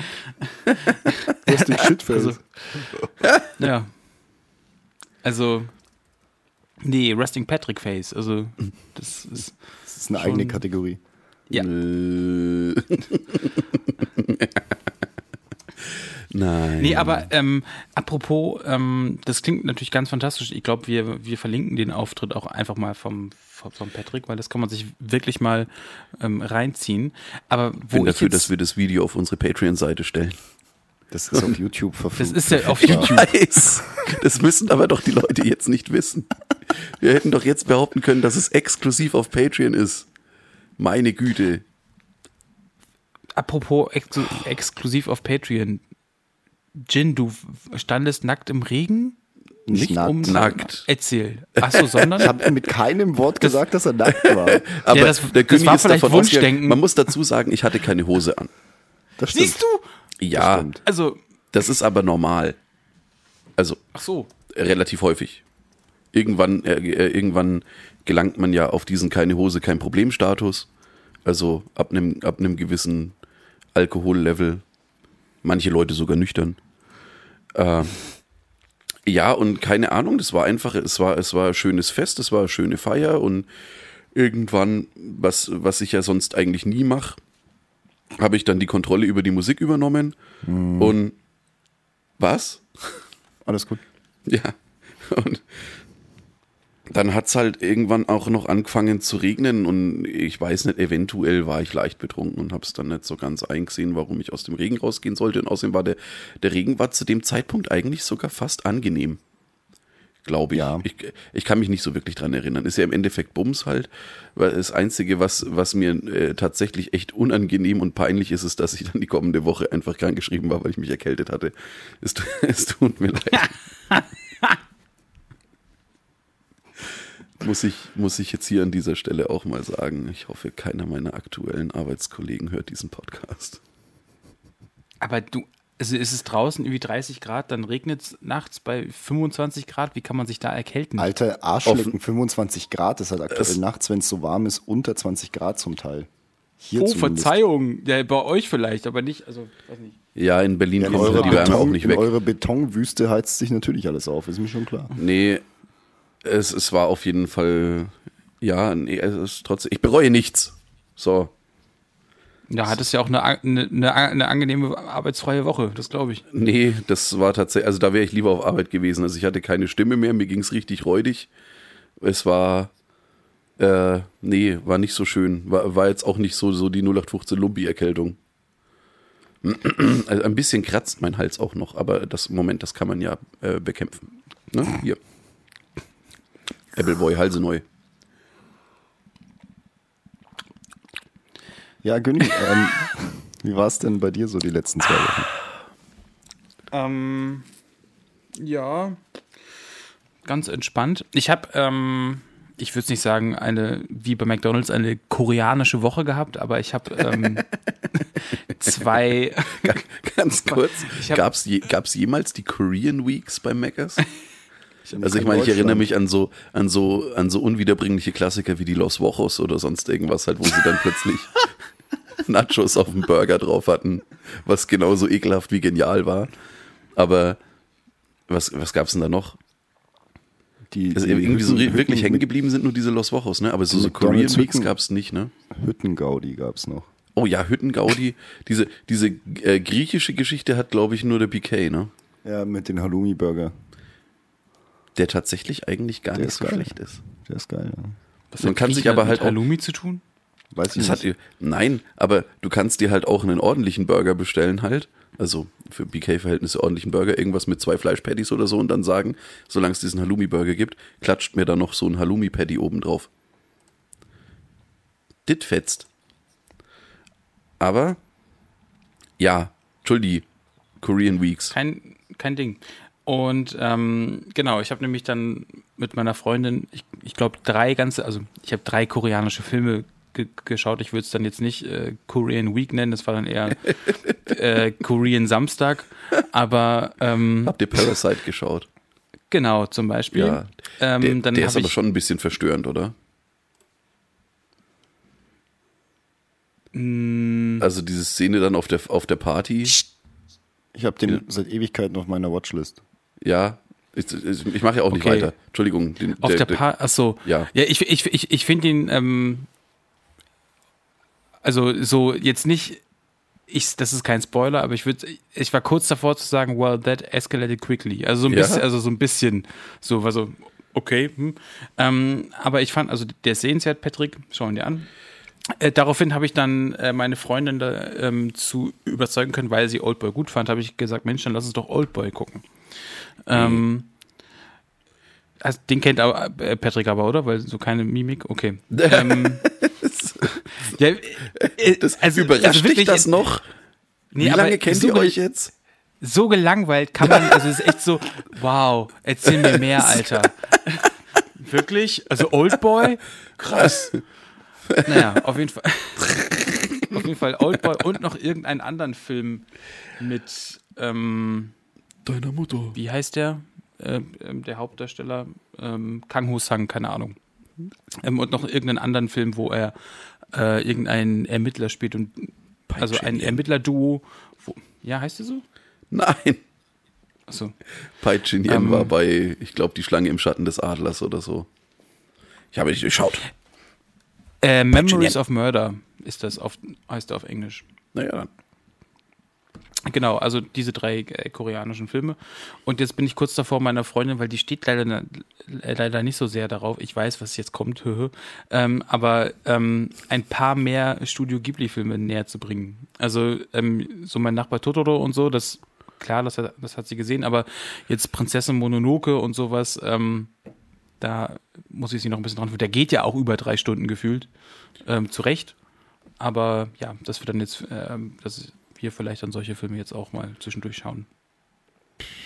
S1: <laughs>
S2: Lustig Shitface. <laughs>
S1: also, ja. Also, nee, Resting Patrick Face. Also, das ist,
S2: das ist eine eigene Kategorie.
S1: ja. <laughs>
S3: Nein.
S1: Nee, aber ähm, apropos, ähm, das klingt natürlich ganz fantastisch. Ich glaube, wir, wir verlinken den Auftritt auch einfach mal vom, vom, Patrick, weil das kann man sich wirklich mal ähm, reinziehen. Aber wo
S3: bin
S1: ich
S3: dafür,
S1: jetzt,
S3: dass wir das Video auf unsere Patreon-Seite stellen.
S2: Das ist auf YouTube verfügbar.
S1: das ist ja auf YouTube.
S3: Weiß. Das müssen aber doch die Leute jetzt nicht wissen. Wir hätten doch jetzt behaupten können, dass es exklusiv auf Patreon ist. Meine Güte.
S1: Apropos exklu exklusiv auf Patreon. Jin, du standest nackt im Regen?
S2: Nicht nackt.
S3: Nackt.
S1: Erzähl. Achso, sondern? <laughs>
S2: Ich habe mit keinem Wort gesagt, dass er nackt war.
S3: Aber
S1: das-
S3: der
S1: das
S3: König
S1: war
S3: ist
S1: vielleicht
S3: davon
S1: Wunschdenken.
S3: man muss dazu sagen, ich hatte keine Hose an.
S2: Das.
S1: Siehst du?
S3: Ja,
S2: stimmt.
S1: Also,
S3: das ist aber normal. Also
S1: ach so.
S3: relativ häufig. Irgendwann, äh, äh, irgendwann gelangt man ja auf diesen keine Hose, kein Problemstatus. Also ab einem ab einem gewissen Alkohollevel. Manche Leute sogar nüchtern. Äh, ja, und keine Ahnung, das war einfach, es war, es war ein schönes Fest, es war eine schöne Feier und irgendwann, was, was ich ja sonst eigentlich nie mache, habe ich dann die Kontrolle über die Musik übernommen und was?
S2: Alles gut. <laughs>
S3: Ja. Und dann hat es halt irgendwann auch noch angefangen zu regnen und ich weiß nicht, eventuell war ich leicht betrunken und habe es dann nicht so ganz eingesehen, warum ich aus dem Regen rausgehen sollte. Und außerdem war der, der Regen war zu dem Zeitpunkt eigentlich sogar fast angenehm. Glaube ich.
S2: Ja.
S3: ich. Ich kann mich nicht so wirklich dran erinnern. Ist ja im Endeffekt Bums halt. Das Einzige, was, was mir äh, tatsächlich echt unangenehm und peinlich ist, ist, dass ich dann die kommende Woche einfach krank geschrieben war, weil ich mich erkältet hatte. Es, <laughs> es tut mir leid. <laughs> muss, ich, muss ich jetzt hier an dieser Stelle auch mal sagen. Ich hoffe, keiner meiner aktuellen Arbeitskollegen hört diesen Podcast.
S1: Aber du, also ist es draußen irgendwie 30 Grad, dann regnet es nachts bei 25 Grad. Wie kann man sich da erkälten?
S2: Alter, Arschlecken, 25 Grad ist halt aktuell nachts, wenn es so warm ist, unter 20 Grad zum Teil. Hier
S1: oh,
S2: zumindest.
S1: Verzeihung. Ja, bei euch vielleicht, aber nicht, also, weiß nicht.
S3: Ja, in Berlin
S2: Ja, in eure,
S3: die Wärme auch
S2: Beton,
S3: nicht
S2: in
S3: weg.
S2: eure Betonwüste heizt sich natürlich alles auf, ist mir schon klar.
S3: Nee, es, es war auf jeden Fall, ja, nee, es ist trotzdem, ich bereue nichts. So,
S1: Da hattest ja auch eine, eine, eine, angenehme arbeitsfreie Woche, das glaube ich.
S3: nee, das war tatsächlich, also da wäre ich lieber auf Arbeit gewesen. Also ich hatte keine Stimme mehr, mir ging's richtig räudig. Es war, äh, nee, war nicht so schön. War, war jetzt auch nicht so, so die 0815 Lumpi-Erkältung. Also ein bisschen kratzt mein Hals auch noch, aber das Moment, das kann man ja äh, bekämpfen. Ne? Hier. Appleboy, Halse neu.
S2: Ja, Günni, ähm, wie war es denn bei dir so die letzten zwei Wochen?
S1: Ähm, ja, ganz entspannt. Ich habe, ähm, ich würde es nicht sagen, eine, wie bei McDonalds, eine koreanische Woche gehabt, aber ich habe ähm, <laughs> zwei, <laughs>
S3: Ganz kurz, <laughs>
S1: hab-
S3: gab's je, gab's jemals die Korean Weeks bei Maccas? Also ich
S2: In
S3: meine, ich erinnere mich an so, an so, an so unwiederbringliche Klassiker wie die Los Wochos oder sonst irgendwas halt, wo sie dann plötzlich <laughs> Nachos auf dem Burger drauf hatten, was genauso ekelhaft wie genial war. Aber was, was gab's denn da noch?
S2: Die,
S3: Also
S2: die
S3: irgendwie so
S2: Hütten-
S3: wirklich
S2: Hütten-
S3: hängen geblieben sind nur diese Los Wochos, ne? Aber so, so Korean Weeks
S2: Hütten-
S3: gab's nicht, ne?
S2: Hüttengaudi gab es noch.
S3: Oh ja, Hüttengaudi. diese diese äh, griechische Geschichte hat, glaube ich, nur der PK, ne?
S2: Ja, mit den Halloumi-Burger.
S3: Der tatsächlich eigentlich gar
S2: Der
S3: nicht so
S2: geil.
S3: schlecht ist.
S2: Der ist geil, ja.
S1: was
S3: Man
S1: hat
S3: kann sich aber halt
S1: Halloumi zu tun?
S2: Weiß ich
S3: Das
S2: nicht.
S3: hat, nein, aber du kannst dir halt auch einen ordentlichen Burger bestellen halt. Also für BK-Verhältnisse ordentlichen Burger, irgendwas mit zwei Fleischpatties oder so und dann sagen, solange es diesen Halloumi-Burger gibt, klatscht mir da noch so ein Halloumi-Patty oben drauf. Dit fetzt. Aber, ja, Entschuldi, Korean Weeks.
S1: Kein, kein Ding. Und ähm, genau, ich habe nämlich dann mit meiner Freundin, ich, ich glaube, drei ganze, also ich habe drei koreanische Filme ge geschaut. Ich würde es dann jetzt nicht äh, Korean Week nennen, das war dann eher äh, Korean Samstag. Aber ähm,
S3: Habt ihr Parasite geschaut?
S1: genau, zum Beispiel.
S3: Ja.
S1: ähm,
S3: Der,
S1: dann
S3: der ist aber schon ein bisschen verstörend, oder?
S1: Mm.
S3: Also diese Szene dann auf der, auf der Party.
S2: Ich habe den seit Ewigkeiten auf meiner Watchlist.
S3: Ja, ich, ich, ich mache ja auch nicht
S1: Okay.
S3: weiter. Entschuldigung. Den,
S1: Auf der, Paar, achso.
S3: Ja.
S1: Ja, ich, ich, ich, ich finde ihn, ähm, also so jetzt nicht, ich, das ist kein Spoiler, aber ich würde, ich war kurz davor zu sagen, well, that escalated quickly. Also so ein
S3: Ja.
S1: bisschen, also so ein bisschen, so, war so, okay. Hm. Ähm, aber ich fand, also der ist sehenswert, Patrick, schauen dir an. Äh, daraufhin habe ich dann äh, meine Freundin da, ähm, zu überzeugen können, weil sie Oldboy gut fand, habe ich gesagt, Mensch, dann lass uns doch Oldboy gucken. Ähm, also, den kennt aber, äh, Patrick aber, oder? Weil so keine Mimik, okay. <laughs> ähm, ja, äh,
S3: Das
S1: also-
S3: überrascht
S1: also
S3: dich
S1: wirklich,
S3: das noch?
S1: nee,
S3: Wie lange kennt
S1: so
S3: ihr euch jetzt?
S1: So gelangweilt kann man, also es ist echt so, wow, erzähl mir mehr, <laughs> Alter. Wirklich? Also Oldboy? Krass. Naja, auf jeden Fall. <laughs> auf jeden Fall Oldboy und noch irgendeinen anderen Film mit, ähm,
S3: Deiner Mutter.
S1: wie heißt der? Äh, ähm, der Hauptdarsteller, ähm, Kang Ho Sang, keine Ahnung. Ähm, und noch irgendeinen anderen Film, wo er äh, irgendeinen Ermittler spielt und also ein. Ermittlerduo. Wo, ja, heißt der so?
S3: Nein.
S1: Achso.
S3: Pai Chin Yen
S1: Ähm.
S3: war bei, ich glaube, die Schlange im Schatten des Adlers oder so. Ich habe nicht durchschaut.
S1: Äh, Memories of Murder ist das auf, heißt er auf Englisch.
S3: Naja, dann.
S1: Genau, also diese drei äh, koreanischen Filme. Und jetzt bin ich kurz davor meiner Freundin, weil die steht leider, äh, leider nicht so sehr darauf. Ich weiß, was jetzt kommt, <laughs> ähm, aber ähm, ein paar mehr Studio Ghibli-Filme näher zu bringen. Also ähm, so mein Nachbar Totoro und so, das klar, das hat, das hat sie gesehen, aber jetzt Prinzessin Mononoke und sowas, ähm, da muss ich sie noch ein bisschen dran. Der geht ja auch über drei Stunden gefühlt, ähm, zu Recht. Aber ja, dass wir dann jetzt, ähm, dass wir vielleicht dann solche Filme jetzt auch mal zwischendurch schauen.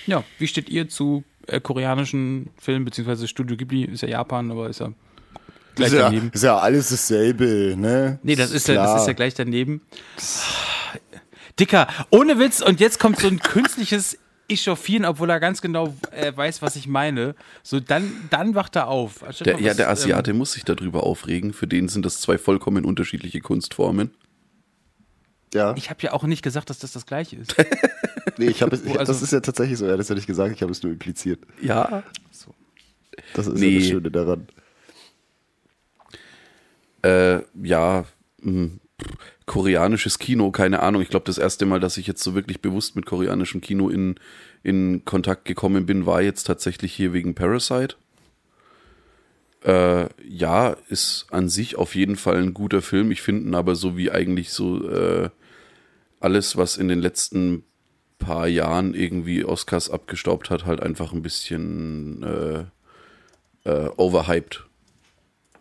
S1: Ja, wie steht ihr zu äh, koreanischen Filmen, beziehungsweise Studio Ghibli ist ja Japan, aber ist ja gleich
S2: ist ja,
S1: daneben.
S2: ist ja alles dasselbe, ne?
S1: Nee, das ist, ja, das ist ja gleich daneben. Dicker, ohne Witz, und jetzt kommt so ein künstliches Echauffieren, obwohl er ganz genau äh, weiß, was ich meine. So, dann, dann wacht er auf.
S3: Der,
S1: mal
S3: ja,
S1: was,
S3: der
S1: ähm,
S3: Asiate muss sich darüber aufregen. Für den sind das zwei vollkommen unterschiedliche Kunstformen.
S2: Ja,
S1: ich habe ja auch nicht gesagt, dass das das gleiche ist. <laughs>
S2: nee, ich habe es, ich,
S1: also-
S2: das ist ja tatsächlich so, er hat es ja nicht gesagt, ich habe es nur impliziert.
S3: Ja.
S2: Das ist
S3: Nee.
S2: ja das Schöne daran.
S3: Äh, ja, mh, pff, koreanisches Kino, keine Ahnung. Ich glaube, das erste Mal, dass ich jetzt so wirklich bewusst mit koreanischem Kino in, in Kontakt gekommen bin, war jetzt tatsächlich hier wegen Parasite. Äh, ja, ist an sich auf jeden Fall ein guter Film. Ich finde ihn aber so wie eigentlich so äh, alles, was in den letzten paar Jahren irgendwie Oscars abgestaubt hat, halt einfach ein bisschen äh, äh, overhyped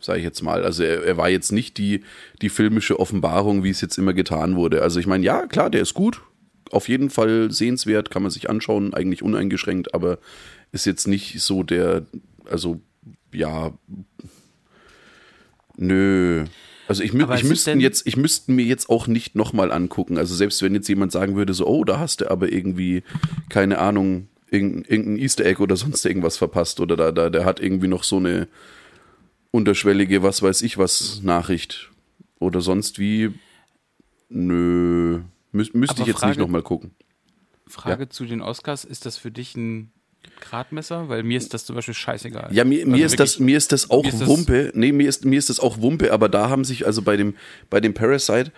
S3: sage ich jetzt mal. Also er, er war jetzt nicht die, die filmische Offenbarung, wie es jetzt immer getan wurde. Also ich meine, ja, klar, der ist gut. Auf jeden Fall sehenswert, kann man sich anschauen, eigentlich uneingeschränkt, aber ist jetzt nicht so der, also ja, nö. Also ich, ich müsste jetzt, ich müsste mir jetzt auch nicht nochmal angucken. Also selbst wenn jetzt jemand sagen würde, so, oh, da hast du aber irgendwie, keine Ahnung, irgendein, Easter Egg oder sonst irgendwas verpasst oder da, da, der hat irgendwie noch so eine unterschwellige, was weiß ich was, Nachricht. Oder sonst wie, nö, Mü müsste
S1: Aber
S3: ich jetzt
S1: Frage-
S3: nicht nochmal gucken.
S1: Frage zu den Oscars, ist das für dich ein Gradmesser? Weil mir ist das zum Beispiel scheißegal.
S3: Ja, mir, mir,
S1: Also
S3: ist das, mir ist das auch
S1: ist das-
S3: Wumpe. Nee, mir ist, mir ist das auch Wumpe, aber da haben sich, also bei dem, bei dem Parasite,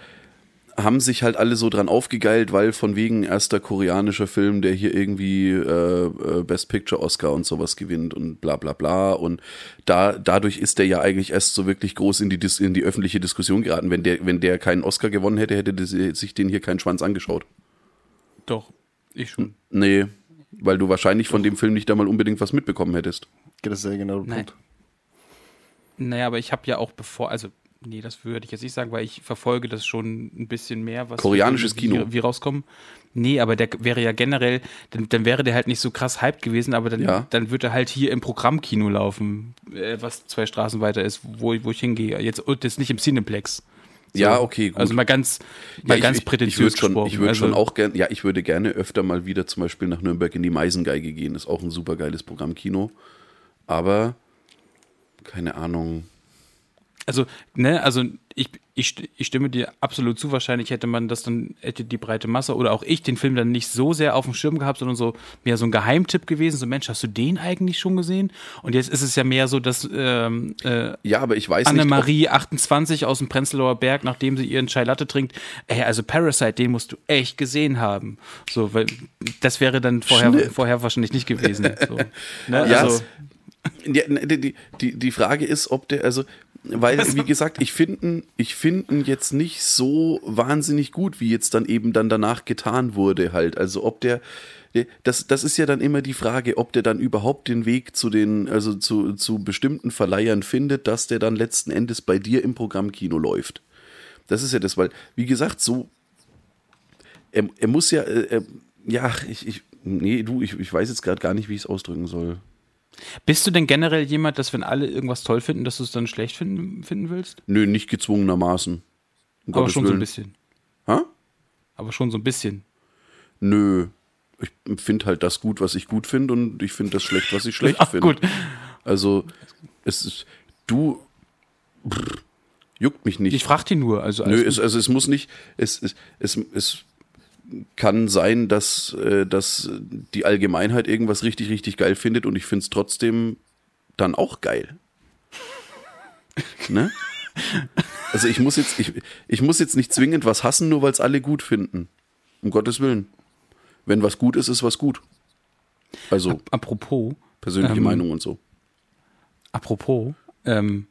S3: haben sich halt alle so dran aufgegeilt, weil von wegen erster koreanischer Film, der hier irgendwie äh, äh, Best Picture Oscar und sowas gewinnt und bla bla bla. Und da, dadurch ist der ja eigentlich erst so wirklich groß in die, Dis in die öffentliche Diskussion geraten. Wenn der, wenn der keinen Oscar gewonnen hätte, hätte das- sich den hier keinen Schwanz angeschaut.
S1: Doch, ich schon.
S3: Nee, weil du wahrscheinlich von dem Film nicht einmal unbedingt was mitbekommen hättest.
S2: Das ist ja genau der
S1: Nein.
S2: Punkt.
S1: Naja, aber ich habe ja auch bevor, also nee, das würde ich jetzt nicht sagen, weil ich verfolge das schon ein bisschen mehr, was
S3: Koreanisches
S1: wie,
S3: Kino.
S1: wie rauskommen. Nee, aber der wäre ja generell, dann, dann wäre der halt nicht so krass hyped gewesen, aber dann,
S3: Ja.
S1: dann würde er halt hier im Programmkino laufen, äh, was zwei Straßen weiter ist, wo, ich- wo ich hingehe. Jetzt, und jetzt nicht im Cineplex. So.
S3: Ja, okay, gut.
S1: Also mal ganz, mal
S3: Ja,
S1: ganz
S3: ich,
S1: prätentiös
S3: ich würde schon,
S1: gesprochen.
S3: ich würde
S1: also,
S3: schon auch gerne, ja, ich würde gerne öfter mal wieder zum Beispiel nach Nürnberg in die Meisengeige gehen. Ist auch ein super geiles Programmkino. Aber keine Ahnung.
S1: Also, ne, also ich, ich, ich stimme dir absolut zu. Wahrscheinlich hätte man das dann, hätte die breite Masse oder auch ich den Film dann nicht so sehr auf dem Schirm gehabt, sondern so mehr so ein Geheimtipp gewesen. So, Mensch, hast du den eigentlich schon gesehen? Und jetzt ist es ja mehr so, dass ähm, äh,
S3: Ja, aber ich weiß nicht.
S1: Annemarie 28 aus dem Prenzlauer Berg, nachdem sie ihren Chai Latte trinkt, ey, also Parasite, den musst du echt gesehen haben. So, weil das wäre dann vorher,
S3: Schnipp.
S1: vorher wahrscheinlich nicht gewesen. <laughs> So. Ne?
S3: Ja,
S1: also,
S3: Ja, ne, die, die, die Frage ist, ob der, also, weil, wie gesagt, ich finde ich find ihn jetzt nicht so wahnsinnig gut, wie jetzt dann eben dann danach getan wurde halt. Also ob der, das, das ist ja dann immer die Frage, ob der dann überhaupt den Weg zu den, also zu, zu bestimmten Verleihern findet, dass der dann letzten Endes bei dir im Programmkino läuft. Das ist ja das, weil, wie gesagt, so, er, er muss ja, äh, er, ja, ich, ich, nee, du, ich, ich weiß jetzt gerade gar nicht, wie ich es ausdrücken soll.
S1: Bist du denn generell jemand, dass wenn alle irgendwas toll finden, dass du es dann schlecht finden, finden willst?
S3: Nö, nicht gezwungenermaßen. Um
S1: Aber
S3: Gottes
S1: schon so ein
S3: Willen.
S1: bisschen.
S3: Ha?
S1: Aber schon so ein bisschen.
S3: Nö. Ich finde halt das gut, was ich gut finde und ich finde das schlecht, was ich <laughs> schlecht
S1: Ach,
S3: finde.
S1: gut.
S3: Also, es ist, du, brr, juckt mich nicht.
S1: Ich frage die nur. Also,
S3: Nö, es, also es muss nicht, es, es, es, es kann sein, dass, äh, dass die Allgemeinheit irgendwas richtig, richtig geil findet und ich finde es trotzdem dann auch geil. ne? Also ich muss jetzt, ich, ich muss jetzt nicht zwingend was hassen, nur weil es alle gut finden. Um Gottes Willen. Wenn was gut ist, ist was gut. Also
S1: Apropos,
S3: persönliche
S1: ähm,
S3: Meinung und so.
S1: apropos, ähm,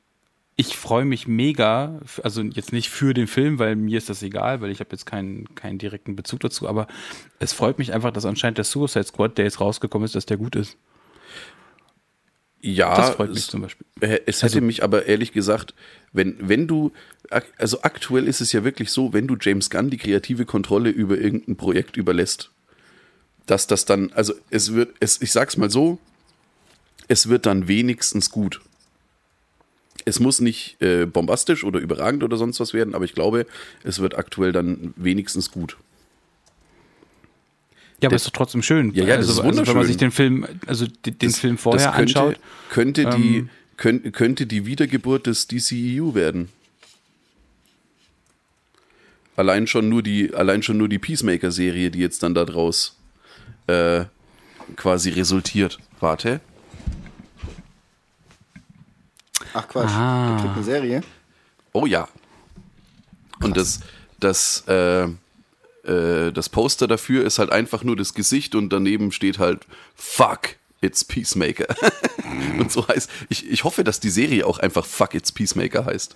S1: ich freue mich mega, also jetzt nicht für den Film, weil mir ist das egal, weil ich habe jetzt keinen, keinen direkten Bezug dazu, aber es freut mich einfach, dass anscheinend der Suicide Squad, der jetzt rausgekommen ist, dass der gut ist.
S3: Ja,
S1: Das freut mich
S3: es,
S1: zum Beispiel.
S3: es hätte
S1: Also-
S3: mich aber ehrlich gesagt, wenn, wenn du, also aktuell ist es ja wirklich so, wenn du James Gunn die kreative Kontrolle über irgendein Projekt überlässt, dass das dann, also es wird, es, ich sag's mal so, es wird dann wenigstens gut. Es muss nicht äh, bombastisch oder überragend oder sonst was werden, aber ich glaube, es wird aktuell dann wenigstens gut.
S1: Ja, aber
S3: Der-
S1: ist doch trotzdem schön.
S3: Ja, ja, das
S1: also,
S3: ist
S1: Also, wenn man
S3: wunderschön.
S1: sich den Film, also den,
S3: Das-
S1: Film vorher
S3: das könnte,
S1: anschaut,
S3: Könnte die,
S1: ähm,
S3: könnt, könnte die Wiedergeburt des DCEU werden. Allein schon nur die, allein schon nur die Peacemaker-Serie, die jetzt dann da draus äh, quasi resultiert. Warte.
S2: Ach Quatsch,
S1: Ah.
S2: der kriegt eine Serie.
S3: Oh ja. Und das, das, äh, äh, das Poster dafür ist halt einfach nur das Gesicht und daneben steht halt Fuck, it's Peacemaker. <laughs> und so heißt, ich, ich hoffe, dass die Serie auch einfach Fuck, it's Peacemaker heißt.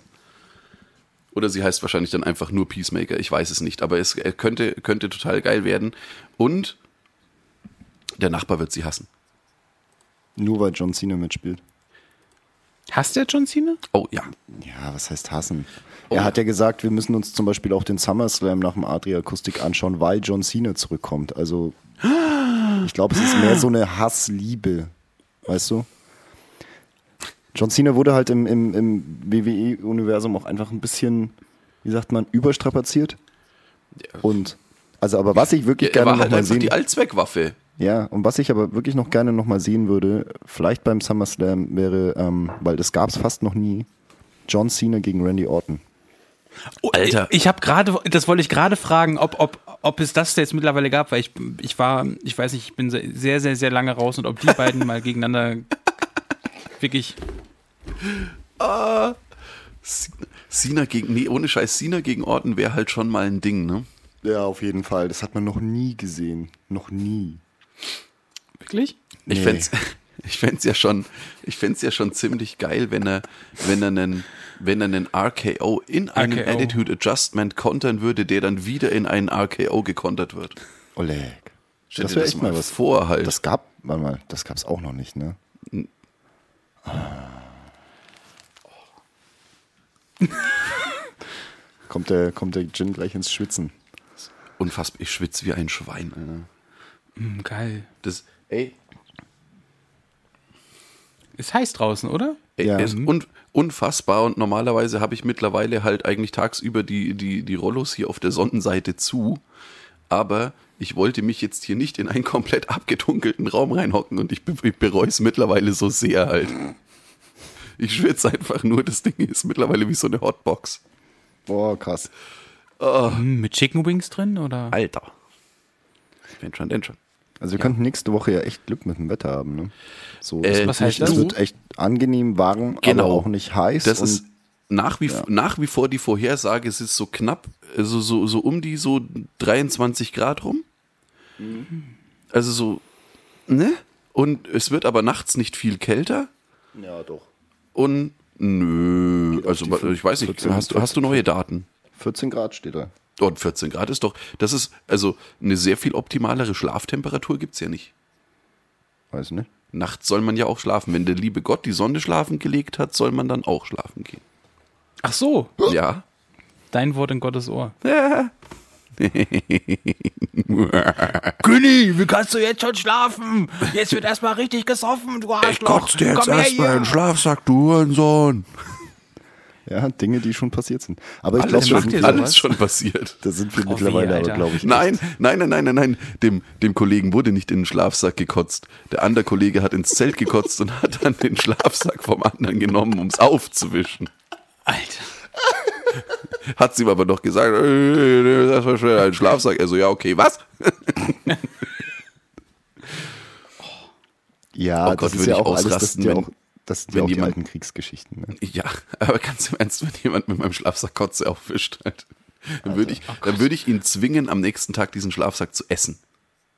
S3: Oder sie heißt wahrscheinlich dann einfach nur Peacemaker, ich weiß es nicht, aber es äh, könnte, könnte total geil werden. Und der Nachbar wird sie hassen.
S2: Nur weil John Cena mitspielt.
S1: Hasst der John Cena?
S3: Oh ja.
S2: Ja, was heißt hassen?
S3: Oh.
S2: Er hat ja gesagt, wir müssen uns zum Beispiel auch den SummerSlam nach dem Adria-Akustik anschauen, weil John Cena zurückkommt. Also, ich glaube, es ist mehr so eine Hassliebe. Weißt du? John Cena wurde halt im, im, im WWE-Universum auch einfach ein bisschen, wie sagt man, überstrapaziert. Und, also, aber was ich wirklich
S3: er
S2: gerne
S3: war halt einfach
S2: sehen
S3: die Allzweckwaffe.
S2: Ja, und was ich aber wirklich noch gerne nochmal sehen würde, vielleicht beim SummerSlam wäre, ähm, weil das gab es fast noch nie, John Cena gegen Randy Orton.
S1: Oh,
S3: Alter.
S1: Ich, ich habe gerade, das wollte ich gerade fragen, ob, ob, ob es das jetzt mittlerweile gab, weil ich, ich war, ich weiß nicht, ich bin sehr, sehr, sehr lange raus und ob die beiden mal gegeneinander <laughs> wirklich.
S3: Cena gegen, nee, ohne Scheiß, Cena gegen Orton wäre halt schon mal ein Ding, ne?
S2: Ja, auf jeden Fall. Das hat man noch nie gesehen. Noch nie.
S1: Wirklich?
S3: Ich
S2: Nee.
S3: fänd's, <laughs> ich fänd's ja schon, ich fänd's ja schon ziemlich geil, wenn er, wenn er einen, wenn er einen RKO in einen
S1: RKO.
S3: Attitude Adjustment kontern würde, der dann wieder in einen RKO gekontert wird.
S2: Oleg.
S3: Stell
S2: das
S3: dir
S2: wäre
S3: das
S2: echt
S3: mal
S2: was.
S3: vor halt.
S2: Das gab, warte mal, das gab's auch noch nicht, ne? <laughs> kommt, der, kommt der Gin gleich ins Schwitzen.
S3: Unfassbar, ich schwitze wie ein Schwein. Alter.
S1: Hm, geil.
S3: Das, ey,
S1: Ist heiß draußen, oder?
S3: ey
S2: Ja.
S3: ist un, unfassbar und normalerweise habe ich mittlerweile halt eigentlich tagsüber die, die, die Rollos hier auf der Sonnenseite zu, aber ich wollte mich jetzt hier nicht in einen komplett abgedunkelten Raum reinhocken und ich, be ich bereue es mittlerweile so sehr halt. Ich schwitze einfach nur, das Ding ist mittlerweile wie so eine Hotbox.
S2: Boah, krass.
S1: Hm, mit Chicken Wings drin oder?
S3: Alter. Wenn schon, denn schon.
S2: Also wir könnten nächste Woche ja echt Glück mit dem Wetter haben, ne? So,
S3: Äh,
S2: es
S1: was heißt
S2: nicht,
S1: das?
S2: Es wird echt angenehm warm,
S3: Genau.
S2: aber auch nicht heiß.
S3: Das ist nach wie, nach wie vor die Vorhersage, es ist so knapp, also so, so um die so 23 Grad rum. Also so, ne? Und es wird aber nachts nicht viel kälter.
S2: ja, doch.
S3: Und nö, also ich weiß nicht,
S2: 14,
S3: hast, hast du neue Daten?
S2: 14 Grad steht da.
S3: Und 14 Grad ist doch, das ist, also eine sehr viel optimalere Schlaftemperatur gibt's ja nicht.
S2: Weiß nicht.
S3: Nachts soll man ja auch schlafen. Wenn der liebe Gott die Sonne schlafen gelegt hat, soll man dann auch schlafen gehen.
S1: Ach so,
S3: Ja.
S1: dein Wort in Gottes Ohr.
S3: Ja. <laughs>
S1: Günni, wie kannst du jetzt schon schlafen? Jetzt wird erstmal richtig gesoffen, du Arschloch. Komm her hier.
S3: Schlafsack, du Hurensohn.
S2: Ja, Dinge, die schon passiert sind. Aber ich glaube,
S1: ihr sowas?
S3: alles schon passiert.
S2: da sind wir
S1: Oh,
S2: mittlerweile aber, glaube ich,
S3: Nein, nein, nein, nein, nein, nein. Dem, dem Kollegen wurde nicht in den Schlafsack gekotzt. Der andere Kollege hat ins Zelt gekotzt und hat dann den Schlafsack vom anderen genommen, um es aufzuwischen.
S1: Alter.
S3: Hat sie ihm aber doch gesagt, "Äh, das war schnell ein Schlafsack. Er so, ja, okay, was?
S2: Ja,
S3: Oh
S2: das
S3: Gott,
S2: ist
S3: würde
S2: ja
S3: ich
S2: auch alles, das ja auch, das sind
S3: wenn
S2: ja auch die
S3: jemand-
S2: alten Kriegsgeschichten. Ne?
S3: Ja, <laughs> aber ganz im Ernst, wenn jemand mit meinem Schlafsack Kotze aufwischt, halt, dann würde ich,
S2: Oh
S3: dann würde ich ihn zwingen, am nächsten Tag diesen Schlafsack zu essen.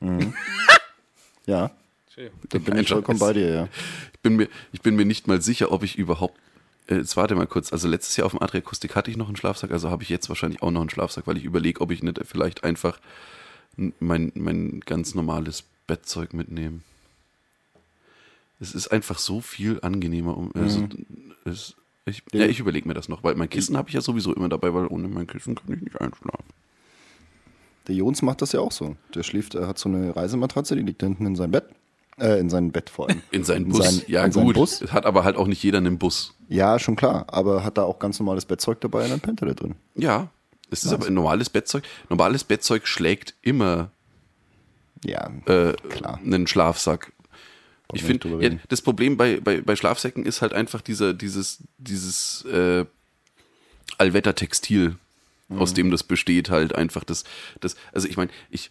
S3: <laughs>
S2: Ja, da bin
S3: Kein
S2: ich vollkommen bei dir, ja.
S3: Ich bin mir, ich bin mir nicht mal sicher, ob ich überhaupt äh, jetzt warte mal kurz. Also letztes Jahr auf dem Adriakustik hatte ich noch einen Schlafsack, also habe ich jetzt wahrscheinlich auch noch einen Schlafsack, weil ich überlege, ob ich nicht vielleicht einfach mein, mein ganz normales Bettzeug mitnehme. Es ist einfach so viel angenehmer. Um, also, es, ich ja, ich überlege mir das noch, weil mein Kissen habe ich ja sowieso immer dabei, weil ohne mein Kissen kann ich nicht einschlafen.
S2: Der Jons macht das ja auch so. Der schläft, er hat so eine Reisematratze, die liegt hinten in seinem Bett. Äh, in seinem Bett vor allem.
S3: In seinen
S2: In
S3: Bus.
S2: sein-
S3: ja,
S2: in seinen
S3: gut.
S2: Bus?
S3: Hat aber halt auch nicht jeder einen Bus.
S2: Ja, schon klar. Aber hat da auch ganz normales Bettzeug dabei und dann pennt er da drin.
S3: Ja. Es ist aber ein normales Bettzeug. Normales Bettzeug schlägt immer
S2: Ja,
S3: äh,
S2: klar.
S3: einen Schlafsack. Ich finde, ja, das Problem bei, bei, bei Schlafsäcken ist halt einfach dieser, dieses, dieses äh, Allwettertextil,
S2: Mhm.
S3: aus dem das besteht, halt einfach das, das also ich meine, ich,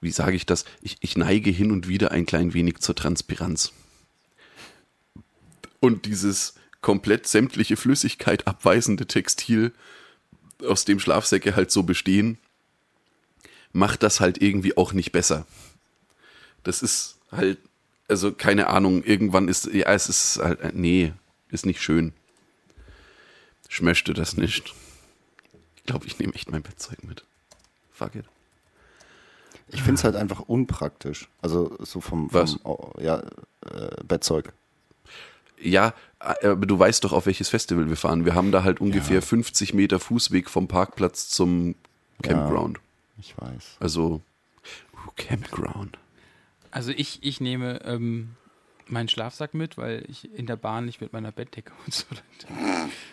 S3: wie sage ich das? Ich, ich neige hin und wieder ein klein wenig zur Transpiranz. Und dieses komplett sämtliche Flüssigkeit abweisende Textil, aus dem Schlafsäcke halt so bestehen, macht das halt irgendwie auch nicht besser. Das ist halt, also keine Ahnung, irgendwann ist, ja, es ist halt, nee, ist nicht schön. Ich möchte das nicht. Ich glaube, ich nehme echt mein Bettzeug mit. Fuck it.
S2: Ich finde es halt einfach unpraktisch. Also so vom, vom
S3: Was?
S2: oh, ja, äh, Bettzeug.
S3: Ja, äh, aber du weißt doch, auf welches Festival wir fahren. Wir haben da halt ungefähr 50 Meter Fußweg vom Parkplatz zum Campground.
S2: Ich weiß.
S3: Also, uh, Campground.
S1: Also ich, ich nehme ähm, meinen Schlafsack mit, weil ich in der Bahn nicht mit meiner Bettdecke <laughs> und so.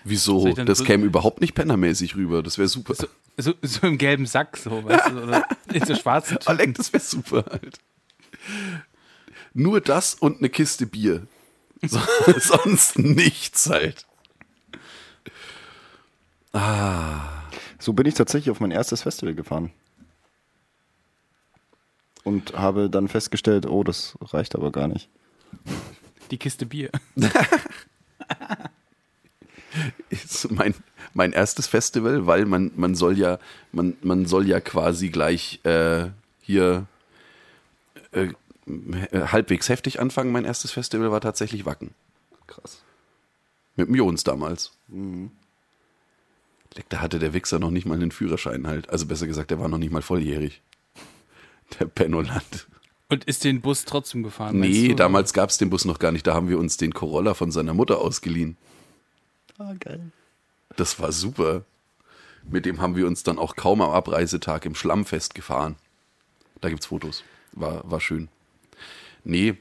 S3: Wieso? Das
S1: so-
S3: käme überhaupt nicht pennermäßig rüber. Das wäre super.
S1: So, so im gelben Sack, so, weißt du, oder in so schwarzen <laughs> Tüten.
S3: Alec, das wäre super halt. Nur das und eine Kiste Bier. So, <laughs> sonst nichts halt.
S2: So bin ich tatsächlich auf mein erstes Festival gefahren. Und habe dann festgestellt, oh, das reicht aber gar nicht.
S1: Die Kiste Bier. <laughs>
S3: Ist mein, mein erstes Festival, weil man, man soll ja, man, man soll ja quasi gleich äh, hier äh, halbwegs heftig anfangen. Mein erstes Festival war tatsächlich Wacken.
S2: Krass.
S3: Mit dem Jons damals. Leck, Da hatte der Wichser noch nicht mal einen Führerschein halt. Also besser gesagt, der war noch nicht mal volljährig. Der Pennoland.
S1: Und ist den Bus trotzdem gefahren?
S3: Nee,
S1: du?
S3: damals gab es den Bus noch gar nicht. Da haben wir uns den Corolla von seiner Mutter ausgeliehen.
S2: Ah, geil.
S3: Das war super. Mit dem haben wir uns dann auch kaum am Abreisetag im Schlammfest gefahren. Da gibt's Fotos. War, war schön. Nee.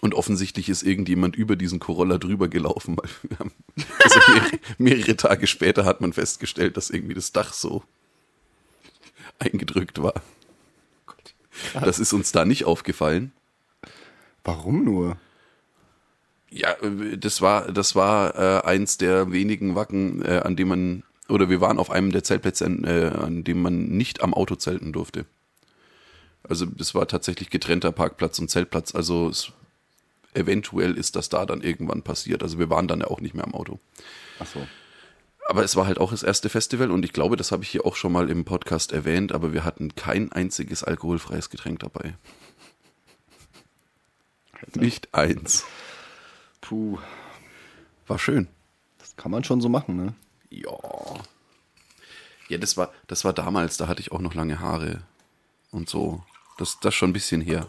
S3: Und offensichtlich ist irgendjemand über diesen Corolla drüber gelaufen. Weil wir haben, also mehrere, <laughs> mehrere Tage später hat man festgestellt, dass irgendwie das Dach so eingedrückt war. Das ist uns da nicht aufgefallen.
S2: Warum nur?
S3: Ja, äh, das war, das war äh, eins der wenigen Wacken, äh, an dem man, oder wir waren auf einem der Zeltplätze, äh, an dem man nicht am Auto zelten durfte. Also das war tatsächlich getrennter Parkplatz und Zeltplatz. Also es, eventuell ist das da dann irgendwann passiert. Also wir waren dann ja auch nicht mehr am Auto.
S2: Ach so.
S3: Aber es war halt auch das erste Festival und ich glaube, das habe ich hier auch schon mal im Podcast erwähnt, aber wir hatten kein einziges alkoholfreies Getränk dabei. Nicht eins.
S2: Puh.
S3: War schön.
S2: Das kann man schon so machen, ne?
S3: Ja. Ja, das war, das war damals, da hatte ich auch noch lange Haare und so. Das, das schon ein bisschen her.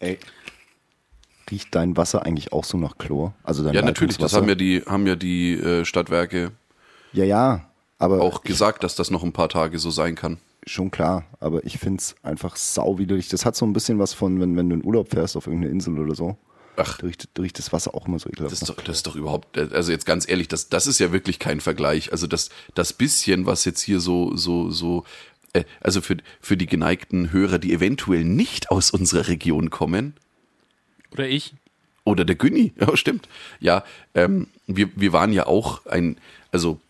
S2: Ey. Riecht dein Wasser eigentlich auch so nach Chlor? Also dein
S3: Ja, natürlich, das haben ja die, haben ja die äh, Stadtwerke
S2: Ja, ja. Aber
S3: auch gesagt, dass das noch ein paar Tage so sein kann.
S2: schon klar. Aber ich finde es einfach sauwiderlich. Das hat so ein bisschen was von, wenn, wenn du in Urlaub fährst auf irgendeine Insel oder so.
S3: Ach.
S2: Da riecht, da riecht das Wasser auch immer so ekelhaft.
S3: Das ist, doch, das ist doch überhaupt, also jetzt ganz ehrlich, das, das ist ja wirklich kein Vergleich. Also das, das bisschen, was jetzt hier so, so, so, äh, also für, für die geneigten Hörer, die eventuell nicht aus unserer Region kommen,
S1: Oder ich?
S3: Oder der Günni, <laughs> ja, stimmt. Ja, ähm, wir, wir waren ja auch ein, also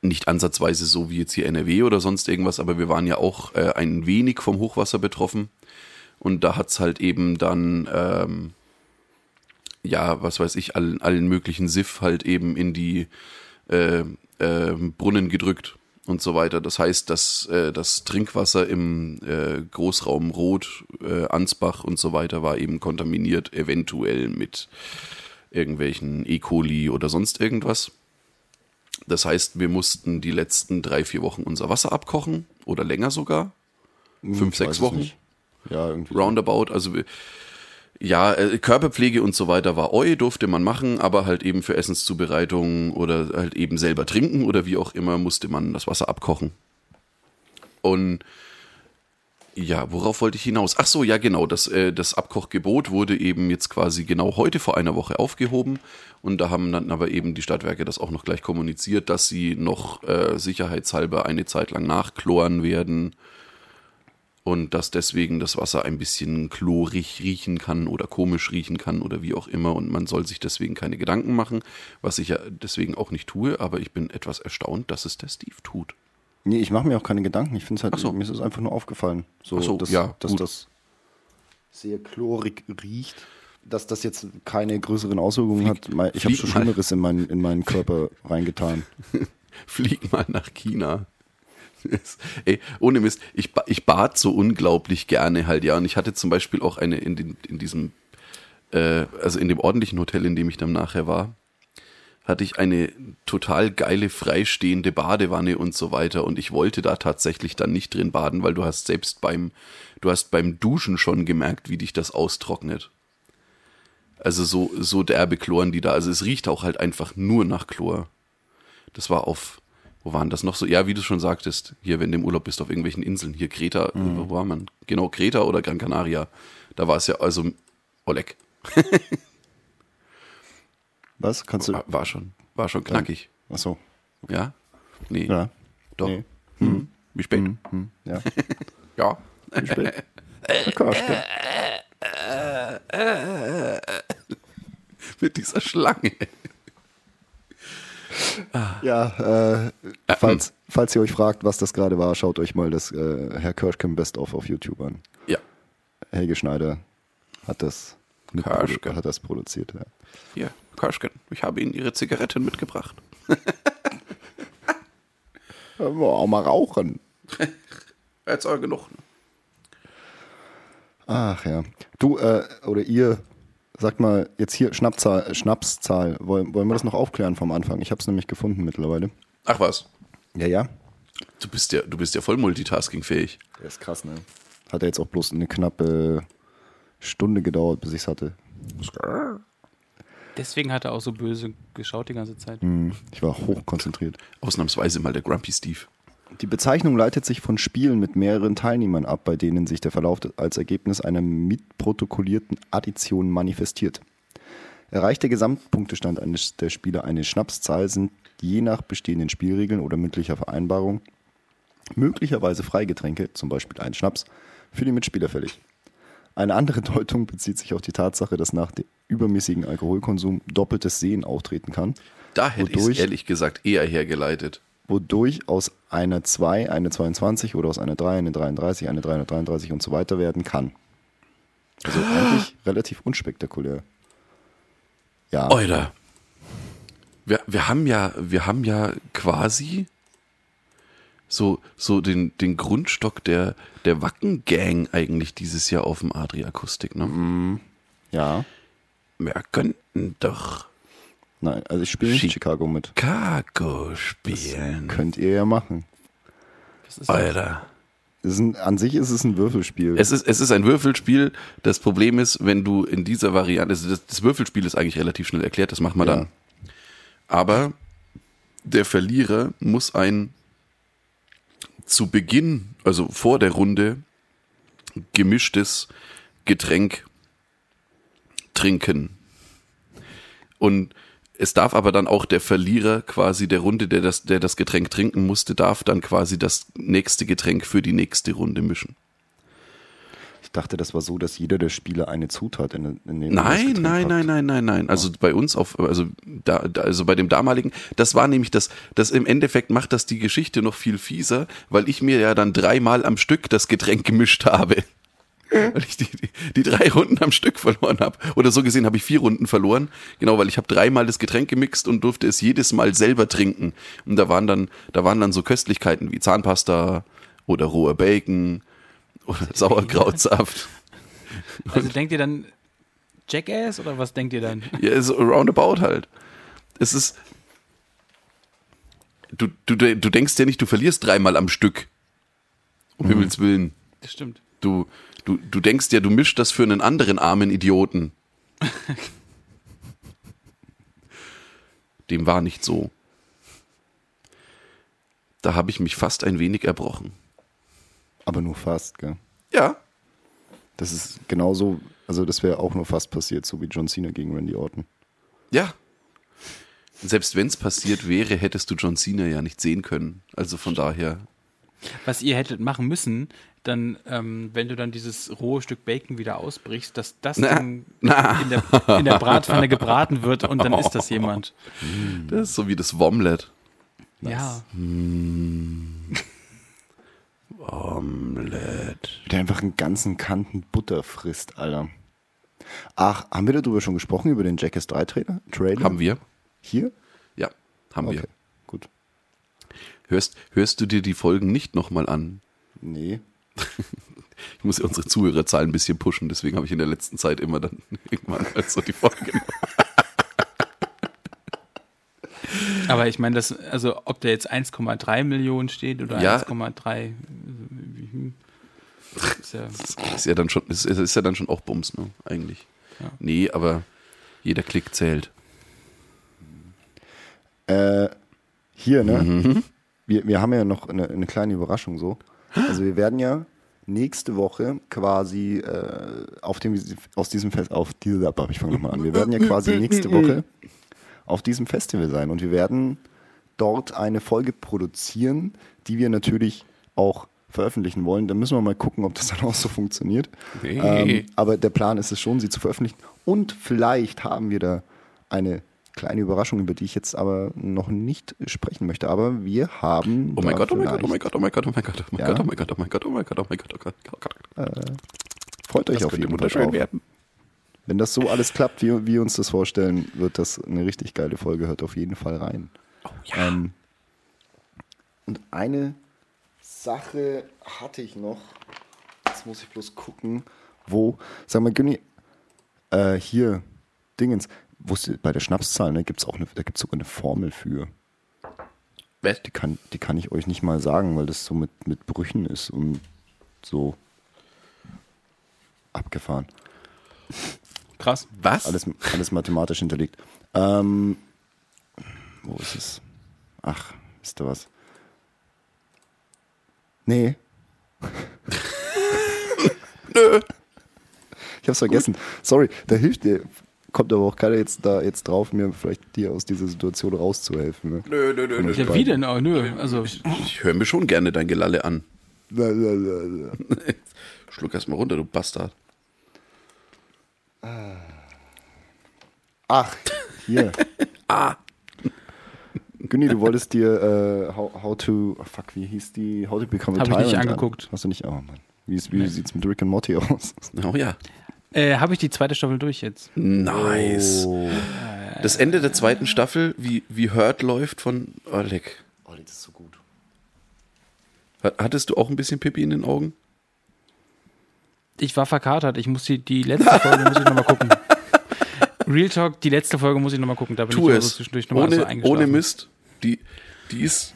S3: nicht ansatzweise so wie jetzt hier NRW oder sonst irgendwas, aber wir waren ja auch äh, ein wenig vom Hochwasser betroffen. Und da hat's halt eben dann, ähm, ja, was weiß ich, allen, allen möglichen Siff halt eben in die äh, äh, Brunnen gedrückt. Und so weiter. Das heißt, dass äh, das Trinkwasser im äh, Großraum Rot, äh, Ansbach und so weiter war eben kontaminiert, eventuell mit irgendwelchen E. coli oder sonst irgendwas. Das heißt, wir mussten die letzten drei, vier Wochen unser Wasser abkochen oder länger sogar. Fünf,
S2: Hm, Ich
S3: sechs Wochen.
S2: Ja, irgendwie.
S3: Roundabout. Also wir- ja, äh, Körperpflege und so weiter war eu, durfte man machen, aber halt eben für Essenszubereitung oder halt eben selber trinken oder wie auch immer musste man das Wasser abkochen. Und ja, worauf wollte ich hinaus? Ach so, ja genau, das, äh, das Abkochgebot wurde eben jetzt quasi genau heute vor einer Woche aufgehoben und da haben dann aber eben die Stadtwerke das auch noch gleich kommuniziert, dass sie noch äh, sicherheitshalber eine Zeit lang nachchloren werden und dass deswegen das Wasser ein bisschen chlorig riechen kann oder komisch riechen kann oder wie auch immer und man soll sich deswegen keine Gedanken machen, was ich ja deswegen auch nicht tue, aber ich bin etwas erstaunt, dass es der Steve tut.
S2: Nee, ich mache mir auch keine Gedanken. Ich finde es halt,
S3: so.
S2: mir ist es einfach nur aufgefallen. So,
S3: so,
S2: dass,
S3: ja,
S2: dass das sehr chlorig riecht. Dass das jetzt keine größeren Auswirkungen hat. Mei- Ich habe
S3: flieg
S2: schon. Schlimmeres in meinen, in meinen Körper reingetan. <laughs>
S3: Flieg mal nach China. Ey, ohne Mist, ich, ich bat so unglaublich gerne halt, ja. Und ich hatte zum Beispiel auch eine in, den, in diesem, äh, also in dem ordentlichen Hotel, in dem ich dann nachher war, hatte ich eine total geile freistehende Badewanne und so weiter. Und ich wollte da tatsächlich dann nicht drin baden, weil du hast selbst beim, du hast beim Duschen schon gemerkt, wie dich das austrocknet. Also so, so derbe Chloren, die da, also es riecht auch halt einfach nur nach Chlor. Das war auf, wo waren das noch so? Ja, wie du schon sagtest, hier, wenn du im Urlaub bist, auf irgendwelchen Inseln, hier Kreta, wo war man? Genau, Kreta oder Gran Canaria. Da war es ja, also, Oleg, <laughs>
S2: Was? Kannst du.
S3: war, war schon, war schon knackig.
S2: Achso.
S3: Ja? Nee.
S2: Ja.
S3: Doch.
S2: Nee.
S3: Wie spät?
S2: Hm, ja. <laughs>
S3: Ja.
S2: Wie spät? <laughs>
S3: Mit dieser Schlange.
S2: Ja, äh, falls, falls ihr euch fragt, was das gerade war, schaut euch mal das äh, Herr Kirschken Best of auf YouTube an.
S3: Ja.
S2: Helge Schneider hat das,
S3: Kirschken.
S2: hat das produziert. Ja.
S3: Hier, Kirschken, ich habe Ihnen Ihre Zigaretten mitgebracht. <laughs>
S2: Ja, wir auch mal rauchen. <laughs>
S3: Jetzt aber genug.
S2: Ach ja. Du äh, oder ihr, sagt mal, jetzt hier Schnappzahl, Schnapszahl. Wollen, wollen wir das noch aufklären vom Anfang? Ich habe es nämlich gefunden mittlerweile.
S3: Ach was,
S2: Ja, ja.
S3: du bist ja, du bist ja voll multitaskingfähig.
S2: Der ist krass, ne? Hat ja jetzt auch bloß eine knappe Stunde gedauert, bis ich es hatte.
S1: Deswegen hat er auch so böse geschaut die ganze Zeit.
S2: Hm, Ich war hochkonzentriert.
S3: Ausnahmsweise mal der Grumpy Steve.
S2: Die Bezeichnung leitet sich von Spielen mit mehreren Teilnehmern ab, bei denen sich der Verlauf als Ergebnis einer mitprotokollierten Addition manifestiert. Erreicht der Gesamtpunktestand eines der Spieler eine Schnapszahl, sind je nach bestehenden Spielregeln oder mündlicher Vereinbarung möglicherweise Freigetränke, zum Beispiel ein Schnaps, für die Mitspieler fällig. Eine andere <laughs> Deutung bezieht sich auf die Tatsache, dass nach dem übermäßigen Alkoholkonsum doppeltes Sehen auftreten kann,
S3: Da hätte ich ehrlich gesagt eher hergeleitet.
S2: Wodurch aus einer 2 eine 22 oder aus einer 3 eine 33, eine 333 und so weiter werden kann. Also eigentlich relativ unspektakulär. Ja,
S3: Alter. Wir, wir haben ja, wir haben ja quasi so, so den, den Grundstock der, der Wacken-Gang eigentlich dieses Jahr auf dem Adri-Akustik, ne?
S2: ja.
S3: Wir könnten doch
S2: Nein, also ich spiele nicht
S3: Schick.
S2: Chicago mit.
S3: Chicago spielen.
S2: Könnt ihr ja machen.
S1: Das?
S3: Alter.
S2: Ein, an sich ist es ein Würfelspiel.
S3: Es ist, es ist ein Würfelspiel. Das Problem ist, wenn du in dieser Variante, also das, das Würfelspiel ist eigentlich relativ schnell erklärt, das machen wir
S2: Ja.
S3: dann. Aber der Verlierer muss ein zu Beginn, also vor der Runde, gemischtes Getränk trinken. Und es darf aber dann auch der Verlierer quasi der Runde, der das, der das Getränk trinken musste, darf dann quasi das nächste Getränk für die nächste Runde mischen.
S2: ich dachte, das war so, dass jeder der Spieler eine Zutat in, in den
S3: Nein, nein, nein, nein, nein, nein. Also bei uns auf, also da, da, also bei dem damaligen, das war nämlich das, das im Endeffekt macht das die Geschichte noch viel fieser, weil ich mir ja dann dreimal am Stück das Getränk gemischt habe. <laughs> weil ich die, die, die drei Runden am Stück verloren habe. Oder so gesehen habe ich vier Runden verloren. Genau, weil ich habe dreimal das Getränk gemixt und durfte es jedes Mal selber trinken. Und da waren dann, da waren dann so Köstlichkeiten wie Zahnpasta oder roher Bacon oder <laughs> Sauerkrautsaft.
S1: Also denkt ihr dann Jackass oder was denkt ihr dann?
S3: Ja, so roundabout halt. Es ist. Du, du, du denkst ja nicht, du verlierst dreimal am Stück. Um
S2: Mhm.
S3: Himmels Willen.
S1: Das stimmt.
S3: Du, du, du denkst ja, du mischst das für einen anderen armen Idioten. Dem war nicht so. Da habe ich mich fast ein wenig erbrochen.
S2: Aber nur fast, gell?
S3: Ja.
S2: Das ist genauso, also das wäre auch nur fast passiert, so wie John Cena gegen Randy Orton.
S3: Ja. Selbst wenn es passiert wäre, hättest du John Cena ja nicht sehen können. Also von daher.
S1: Was ihr hättet machen müssen, dann, ähm, wenn du dann dieses rohe Stück Bacon wieder ausbrichst, dass das
S3: Na,
S1: dann In, der, in der Bratpfanne gebraten wird und dann ist das <laughs> jemand.
S3: Das ist so wie das Womlet.
S1: Ja.
S3: Omelette.
S2: Der einfach einen ganzen Kanten Butter frisst, Alter. Ach, haben wir darüber schon gesprochen, über den Jackass 3 Trailer? Trailer?
S3: Haben wir?
S2: Hier?
S3: Ja, haben
S2: Okay,
S3: wir. Hörst, hörst du dir die Folgen nicht nochmal an?
S2: Nee. <laughs>
S3: Ich muss ja unsere Zuhörerzahl ein bisschen pushen, deswegen habe ich in der letzten Zeit immer dann <laughs> irgendwann halt so die Folge. <laughs>
S1: Aber ich meine, das, also ob der jetzt 1,3 Millionen steht oder
S3: Ja.
S1: 1,3, hm, ist ja,
S3: Ist ja dann schon, ist, ist ja dann schon auch Bums, ne? Eigentlich.
S1: Ja.
S3: Nee, aber jeder Klick zählt.
S2: Äh, hier, ne?
S3: Mhm.
S2: Wir, wir haben ja noch eine, eine kleine Überraschung so. Also wir werden ja nächste Woche quasi äh, auf dem aus diesem Fest auf diese ich fange nochmal an. Wir werden ja quasi nächste Woche auf diesem Festival sein und wir werden dort eine Folge produzieren, die wir natürlich auch veröffentlichen wollen. Da müssen wir mal gucken, ob das dann auch so funktioniert.
S3: Nee.
S2: Ähm, aber der Plan ist es schon, sie zu veröffentlichen. Und vielleicht haben wir da eine kleine Überraschung, über die ich jetzt aber noch nicht sprechen möchte. Aber wir haben.
S3: Oh mein Gott, oh mein Gott, oh mein Gott, oh mein Gott, oh mein Gott, oh mein. Gott, oh mein Gott, oh mein Gott, oh mein Gott, oh mein Gott, oh Gott, oh Gott, oh Gott.
S2: Freut euch auf jeden Fall
S3: werden.
S2: Wenn das so alles klappt, wie wir uns das vorstellen, wird das eine richtig geile Folge. Hört auf jeden Fall rein.
S3: Oh ja.
S2: Ähm, und eine Sache hatte ich noch. Jetzt muss ich bloß gucken, wo. Sag mal, Günni, äh, hier, Dingens. Wusste, bei der Schnapszahl ne, gibt's auch eine, da gibt es sogar eine Formel für.
S3: Was?
S2: Die kann, die kann ich euch nicht mal sagen, weil das so mit, mit Brüchen ist und so abgefahren.
S1: krass.
S3: Was?
S2: Alles, alles mathematisch hinterlegt. Ähm, wo ist es? Ach, ist da was? Nee. <laughs>
S3: Nö.
S2: Ich hab's vergessen. Sorry, da hilft dir. Kommt aber auch keiner jetzt da jetzt drauf, mir vielleicht dir aus dieser Situation rauszuhelfen. Ne?
S3: Nö, nö, nö, nö.
S1: Ja, wie denn? Oh, nö. Also,
S3: Ich höre mir schon gerne dein Gelalle an.
S2: Lalalala. <laughs>
S3: Schluck erst mal runter, du Bastard.
S2: Ach, hier. <laughs>
S3: Ah.
S2: Günni, du wolltest dir äh, how, how to, oh fuck, wie hieß die? How to Become a
S1: Hab ich nicht
S2: Tyrant an-
S1: angeguckt.
S2: Hast du nicht? Oh Mann. Wie, wie sieht's mit Rick and Morty aus?
S3: Oh ja.
S1: Äh, habe ich die zweite Staffel durch jetzt?
S3: Nice.
S2: Oh,
S3: Das Ende der zweiten Staffel, wie, wie Hurt läuft von Oleg.
S2: oh das ist so gut.
S3: Hattest du auch ein bisschen Pipi in den Augen?
S1: Ich war verkatert. Ich muss die, die letzte Folge muss ich nochmal gucken. <laughs> Real Talk, die letzte Folge muss ich nochmal gucken. Da bin
S3: Tu
S1: ich
S3: es.
S1: zwischendurch nochmal so
S3: Ohne,
S1: eingeschlafen.
S3: ohne Mist. Die, die ist.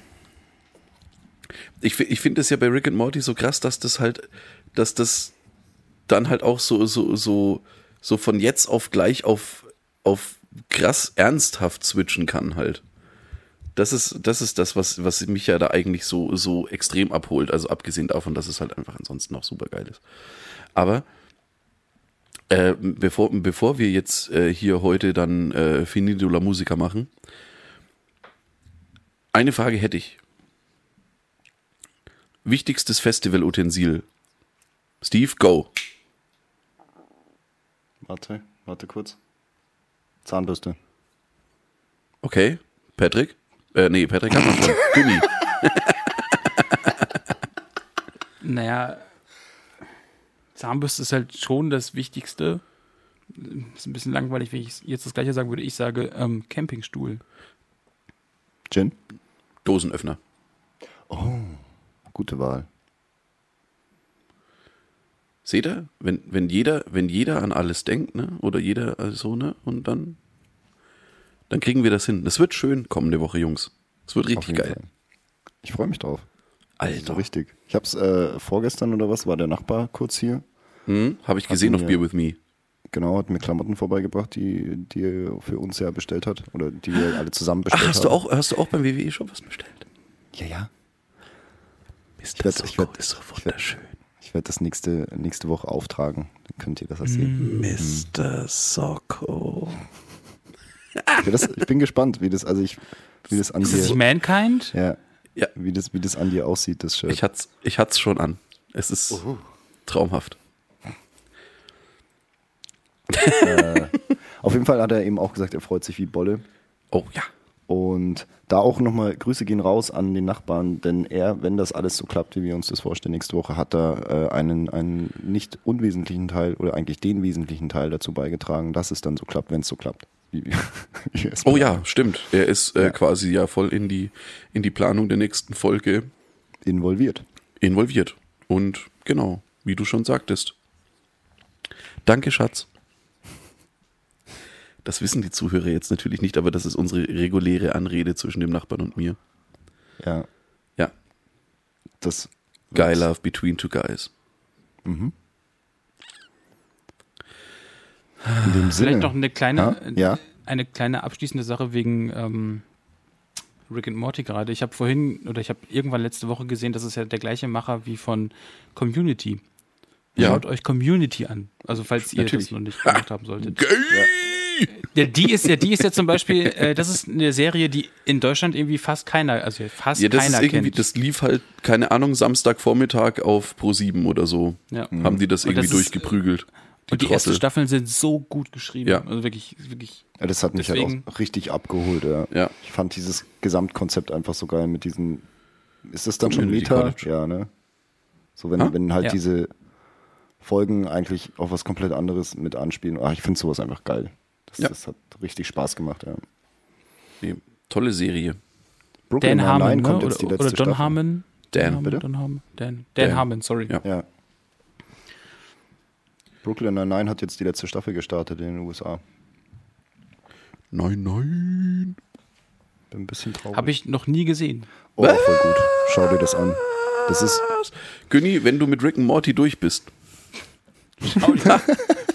S3: Ich, ich finde es ja bei Rick and Morty so krass, dass das halt, dass das dann halt auch so, so, so, so von jetzt auf gleich auf, auf krass ernsthaft switchen kann halt. Das ist, das ist das, was, was mich ja da eigentlich so, so extrem abholt. Also abgesehen davon, dass es halt einfach ansonsten auch super geil ist. Aber äh, bevor, bevor wir jetzt äh, hier heute dann äh, Finito la Musica machen, eine Frage hätte ich. Wichtigstes Festivalutensil. Steve, go.
S2: Warte, warte kurz. Zahnbürste.
S3: Okay. Patrick? Äh, nee, Patrick hat noch schon. <laughs> Gummi.
S1: Naja, Zahnbürste ist halt schon das Wichtigste. Ist ein bisschen langweilig, wenn ich jetzt das gleiche sagen würde. Ich sage ähm, Campingstuhl.
S2: Gin?
S3: Dosenöffner.
S2: Gute Wahl.
S3: Seht ihr? Wenn, wenn, jeder, wenn jeder an alles denkt, ne? Oder jeder so, ne? Und dann, dann kriegen wir das hin. Das wird schön kommende Woche, Jungs. Es wird richtig geil.
S2: Fall. Ich freue mich drauf. So
S3: Alter.
S2: richtig. Ich hab's äh, vorgestern oder was, war der Nachbar kurz hier.
S3: Hm? Habe ich gesehen auf Beer With Me.
S2: Genau, hat mir Klamotten vorbeigebracht, die, die er für uns ja bestellt hat. Oder die wir alle zusammen bestellt
S3: Ach, hast du
S2: haben.
S3: auch, hast du auch beim WWE schon was bestellt?
S2: Ja, ja.
S3: Mr.
S2: werd- ich werd-
S3: ist so
S2: ich werd-
S3: wunderschön.
S2: Ich werde das nächste, nächste Woche auftragen. Dann könnt ihr das erzählen.
S3: Mr. Socko.
S2: Ich, bin das, ich bin gespannt, wie das, also ich, wie das an
S1: Ist das
S2: dir,
S1: Mankind?
S2: ja,
S3: Ja.
S2: wie das, wie das an dir aussieht, das Shirt.
S3: Ich hat's, ich hat's schon an. Es ist traumhaft.
S2: Auf jeden Fall hat er eben auch gesagt, er freut sich wie Bolle.
S3: Oh ja.
S2: Und da auch nochmal Grüße gehen raus an den Nachbarn, denn er, wenn das alles so klappt, wie wir uns das vorstellen, nächste Woche hat er äh, einen, einen nicht unwesentlichen Teil oder eigentlich den wesentlichen Teil dazu beigetragen, dass es dann so klappt, wenn es so klappt. Wie, <laughs> wie wir es
S3: Oh ja, stimmt. Er ist äh,
S2: Ja.
S3: quasi ja voll in die, in die Planung der nächsten Folge
S2: Involviert.
S3: involviert. Und genau, wie du schon sagtest. Danke, Schatz. Das wissen die Zuhörer jetzt natürlich nicht, aber das ist unsere reguläre Anrede zwischen dem Nachbarn und mir.
S2: Ja,
S3: Ja.
S2: das.
S3: Guy Love between two guys.
S2: In dem Sinne.
S1: Vielleicht noch eine kleine?
S2: Ja?
S1: eine kleine abschließende Sache wegen ähm, Rick and Morty gerade. Ich habe vorhin oder ich habe irgendwann letzte Woche gesehen, das ist ja der gleiche Macher wie von Community.
S3: Ja.
S1: Schaut euch Community an. Also falls ihr
S3: Natürlich.
S1: das noch nicht gemacht haben solltet.
S3: Gay!
S1: Ja, die ist ja, die ist ja zum Beispiel, äh, das ist eine Serie, die in Deutschland irgendwie fast keiner, also fast
S3: Ja, das
S1: keiner
S3: ist irgendwie,
S1: kennt.
S3: das lief halt, keine Ahnung, Samstagvormittag auf Pro7 oder so.
S1: ja.
S3: Haben die das irgendwie
S1: das ist-
S3: durchgeprügelt.
S1: Und die ersten. Staffeln sind so gut geschrieben.
S3: Ja.
S1: Also wirklich, wirklich.
S2: Ja, das hat mich
S1: Deswegen-
S2: halt auch richtig abgeholt. Ja.
S3: Ja.
S2: Ich fand dieses Gesamtkonzept einfach so geil mit diesen. Ist das dann schon
S3: Community
S2: Meta?
S3: College.
S2: Ja, ne? So, wenn,
S3: Ha?
S2: wenn halt
S1: Ja.
S2: diese Folgen eigentlich auf was komplett anderes mit anspielen. Ach, ich finde sowas einfach geil. Das,
S3: Ja.
S2: das hat richtig Spaß gemacht, ja.
S3: Nee, tolle Serie.
S2: Brooklyn
S1: Dan Harmon,
S2: Nine-Nine
S1: ne?
S2: kommt
S1: oder,
S2: jetzt die
S1: oder
S2: letzte
S1: John
S2: Staffel.
S1: Harmon.
S3: Dan.
S2: Bitte?
S1: Dan Harmon. Dan, Dan,
S3: Dan.
S1: Harmon, sorry.
S3: Ja.
S2: Ja. Brooklyn Nine-Nine hat jetzt die letzte Staffel gestartet in den USA.
S3: Nein, nein.
S2: Bin ein bisschen traurig.
S1: Habe ich noch nie gesehen.
S2: oh, voll gut. Schau dir das an. Das ist,
S3: Günni, wenn du mit Rick und Morty durch bist, <laughs>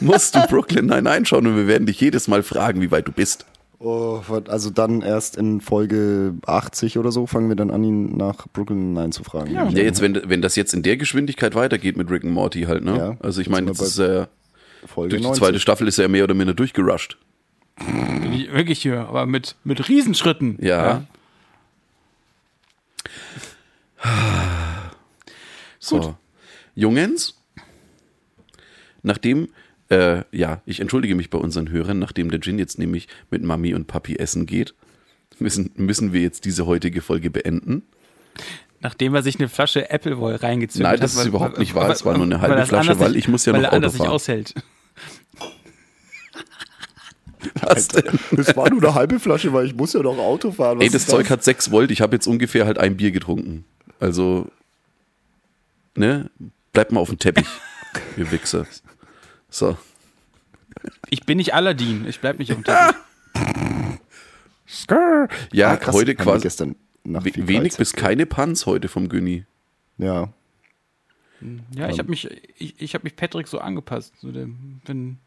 S3: musst du Brooklyn Nine einschauen und wir werden dich jedes Mal fragen, wie weit du bist.
S2: oh, also dann erst in Folge 80 oder so fangen wir dann an, ihn nach Brooklyn Nine zu fragen.
S1: Ja.
S3: Ja, jetzt, wenn, wenn das jetzt in der Geschwindigkeit weitergeht mit Rick und Morty halt, ne?
S2: Ja.
S3: Also ich meine,
S2: Jetzt
S3: ist er,
S2: Folge
S3: durch die
S2: 90.
S3: zweite Staffel ist er mehr oder minder durchgerusht.
S1: Wirklich hier, aber mit, mit Riesenschritten.
S3: Ja. So. Jungens, nachdem, äh, ja, ich entschuldige mich bei unseren Hörern, nachdem der Gin jetzt nämlich mit Mami und Papi essen geht, müssen, müssen wir jetzt diese heutige Folge beenden.
S1: Nachdem er sich eine Flasche Appleboy reingezündet
S3: Nein,
S1: hat.
S3: das ist
S1: weil-
S3: überhaupt nicht wahr.
S1: weil-
S3: Es war nur eine halbe
S1: weil
S3: Flasche, weil ich muss ja
S1: weil
S3: noch
S1: er anders
S3: Auto
S1: nicht
S3: fahren.
S1: aushält. <laughs>
S3: Was denn?
S2: Das war nur eine halbe Flasche, weil ich muss ja noch Auto fahren. Was
S3: Ey, das
S2: ist
S3: Zeug hat 6 Volt, ich habe jetzt ungefähr halt ein Bier getrunken. Also, ne? Bleibt mal auf dem Teppich, ihr Wichser. So.
S1: Ich bin nicht Aladdin, ich bleib nicht auf dem Teppich.
S3: Ja,
S2: Ah, krass,
S3: heute quasi
S2: gestern
S3: we- wenig
S2: Freizeit.
S3: bis keine Panz heute vom Günni.
S2: Ja,
S1: Ja, ich habe mich, ich, ich habe mich Patrick so angepasst. So der, bin,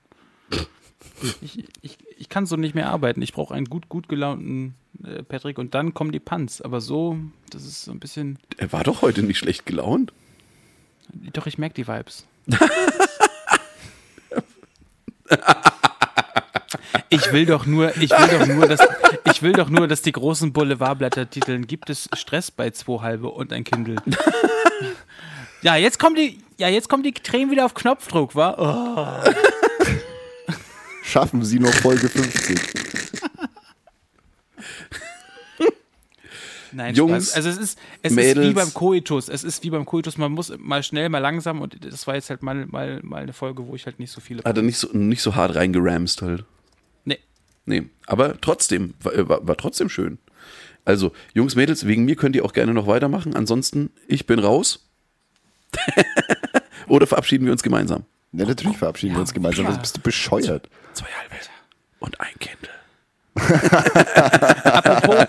S1: ich, ich, ich kann so nicht mehr arbeiten. Ich brauche einen gut, gut gelaunten äh, Patrick und dann kommen die Punts. Aber so, das ist so ein bisschen.
S3: Er war doch heute nicht schlecht gelaunt.
S1: Doch, ich merke die Vibes. <laughs> Ich will doch nur, ich will doch nur, dass, ich will doch nur, dass die großen Boulevardblätter titeln, gibt es Stress bei zwei halbe und ein Kindle. Ja, jetzt kommen die, ja, jetzt kommen die Tränen wieder auf Knopfdruck, wa? Oh.
S2: schaffen sie noch Folge 50.
S1: Nein,
S3: Jungs,
S1: Spaß. also es ist, es ist
S3: Mädels.
S1: wie beim Koitus. Es ist wie beim Koitus. Man muss mal schnell, mal langsam und das war jetzt halt mal, mal, mal eine Folge, wo ich halt nicht so viele.
S3: Hat er nicht so, nicht so hart reingeramst halt.
S1: Nee.
S3: Nee, aber trotzdem, war, äh, war, war trotzdem schön. Also, Jungs, Mädels, wegen mir könnt ihr auch gerne noch weitermachen. Ansonsten, ich bin raus. <laughs> Oder verabschieden wir uns gemeinsam?
S2: Ja, natürlich verabschieden wir uns gemeinsam.
S1: klar.
S2: Was bist du bescheuert?
S3: Zwei halbe und ein Kindle. <laughs> <laughs>
S1: Apropos,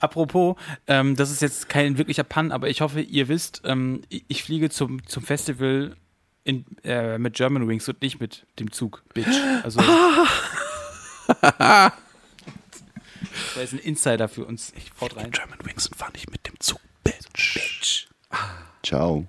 S1: apropos ähm, das ist jetzt kein wirklicher Pun, aber ich hoffe, ihr wisst, ähm, ich, fliege zum, zum Festival in, äh, mit German Wings und nicht mit dem Zug, Bitch. Also, das war jetzt ein Insider für uns. Ich haut rein.
S3: German Wings und fahr nicht mit dem Zug. Bitch.
S2: Ciao.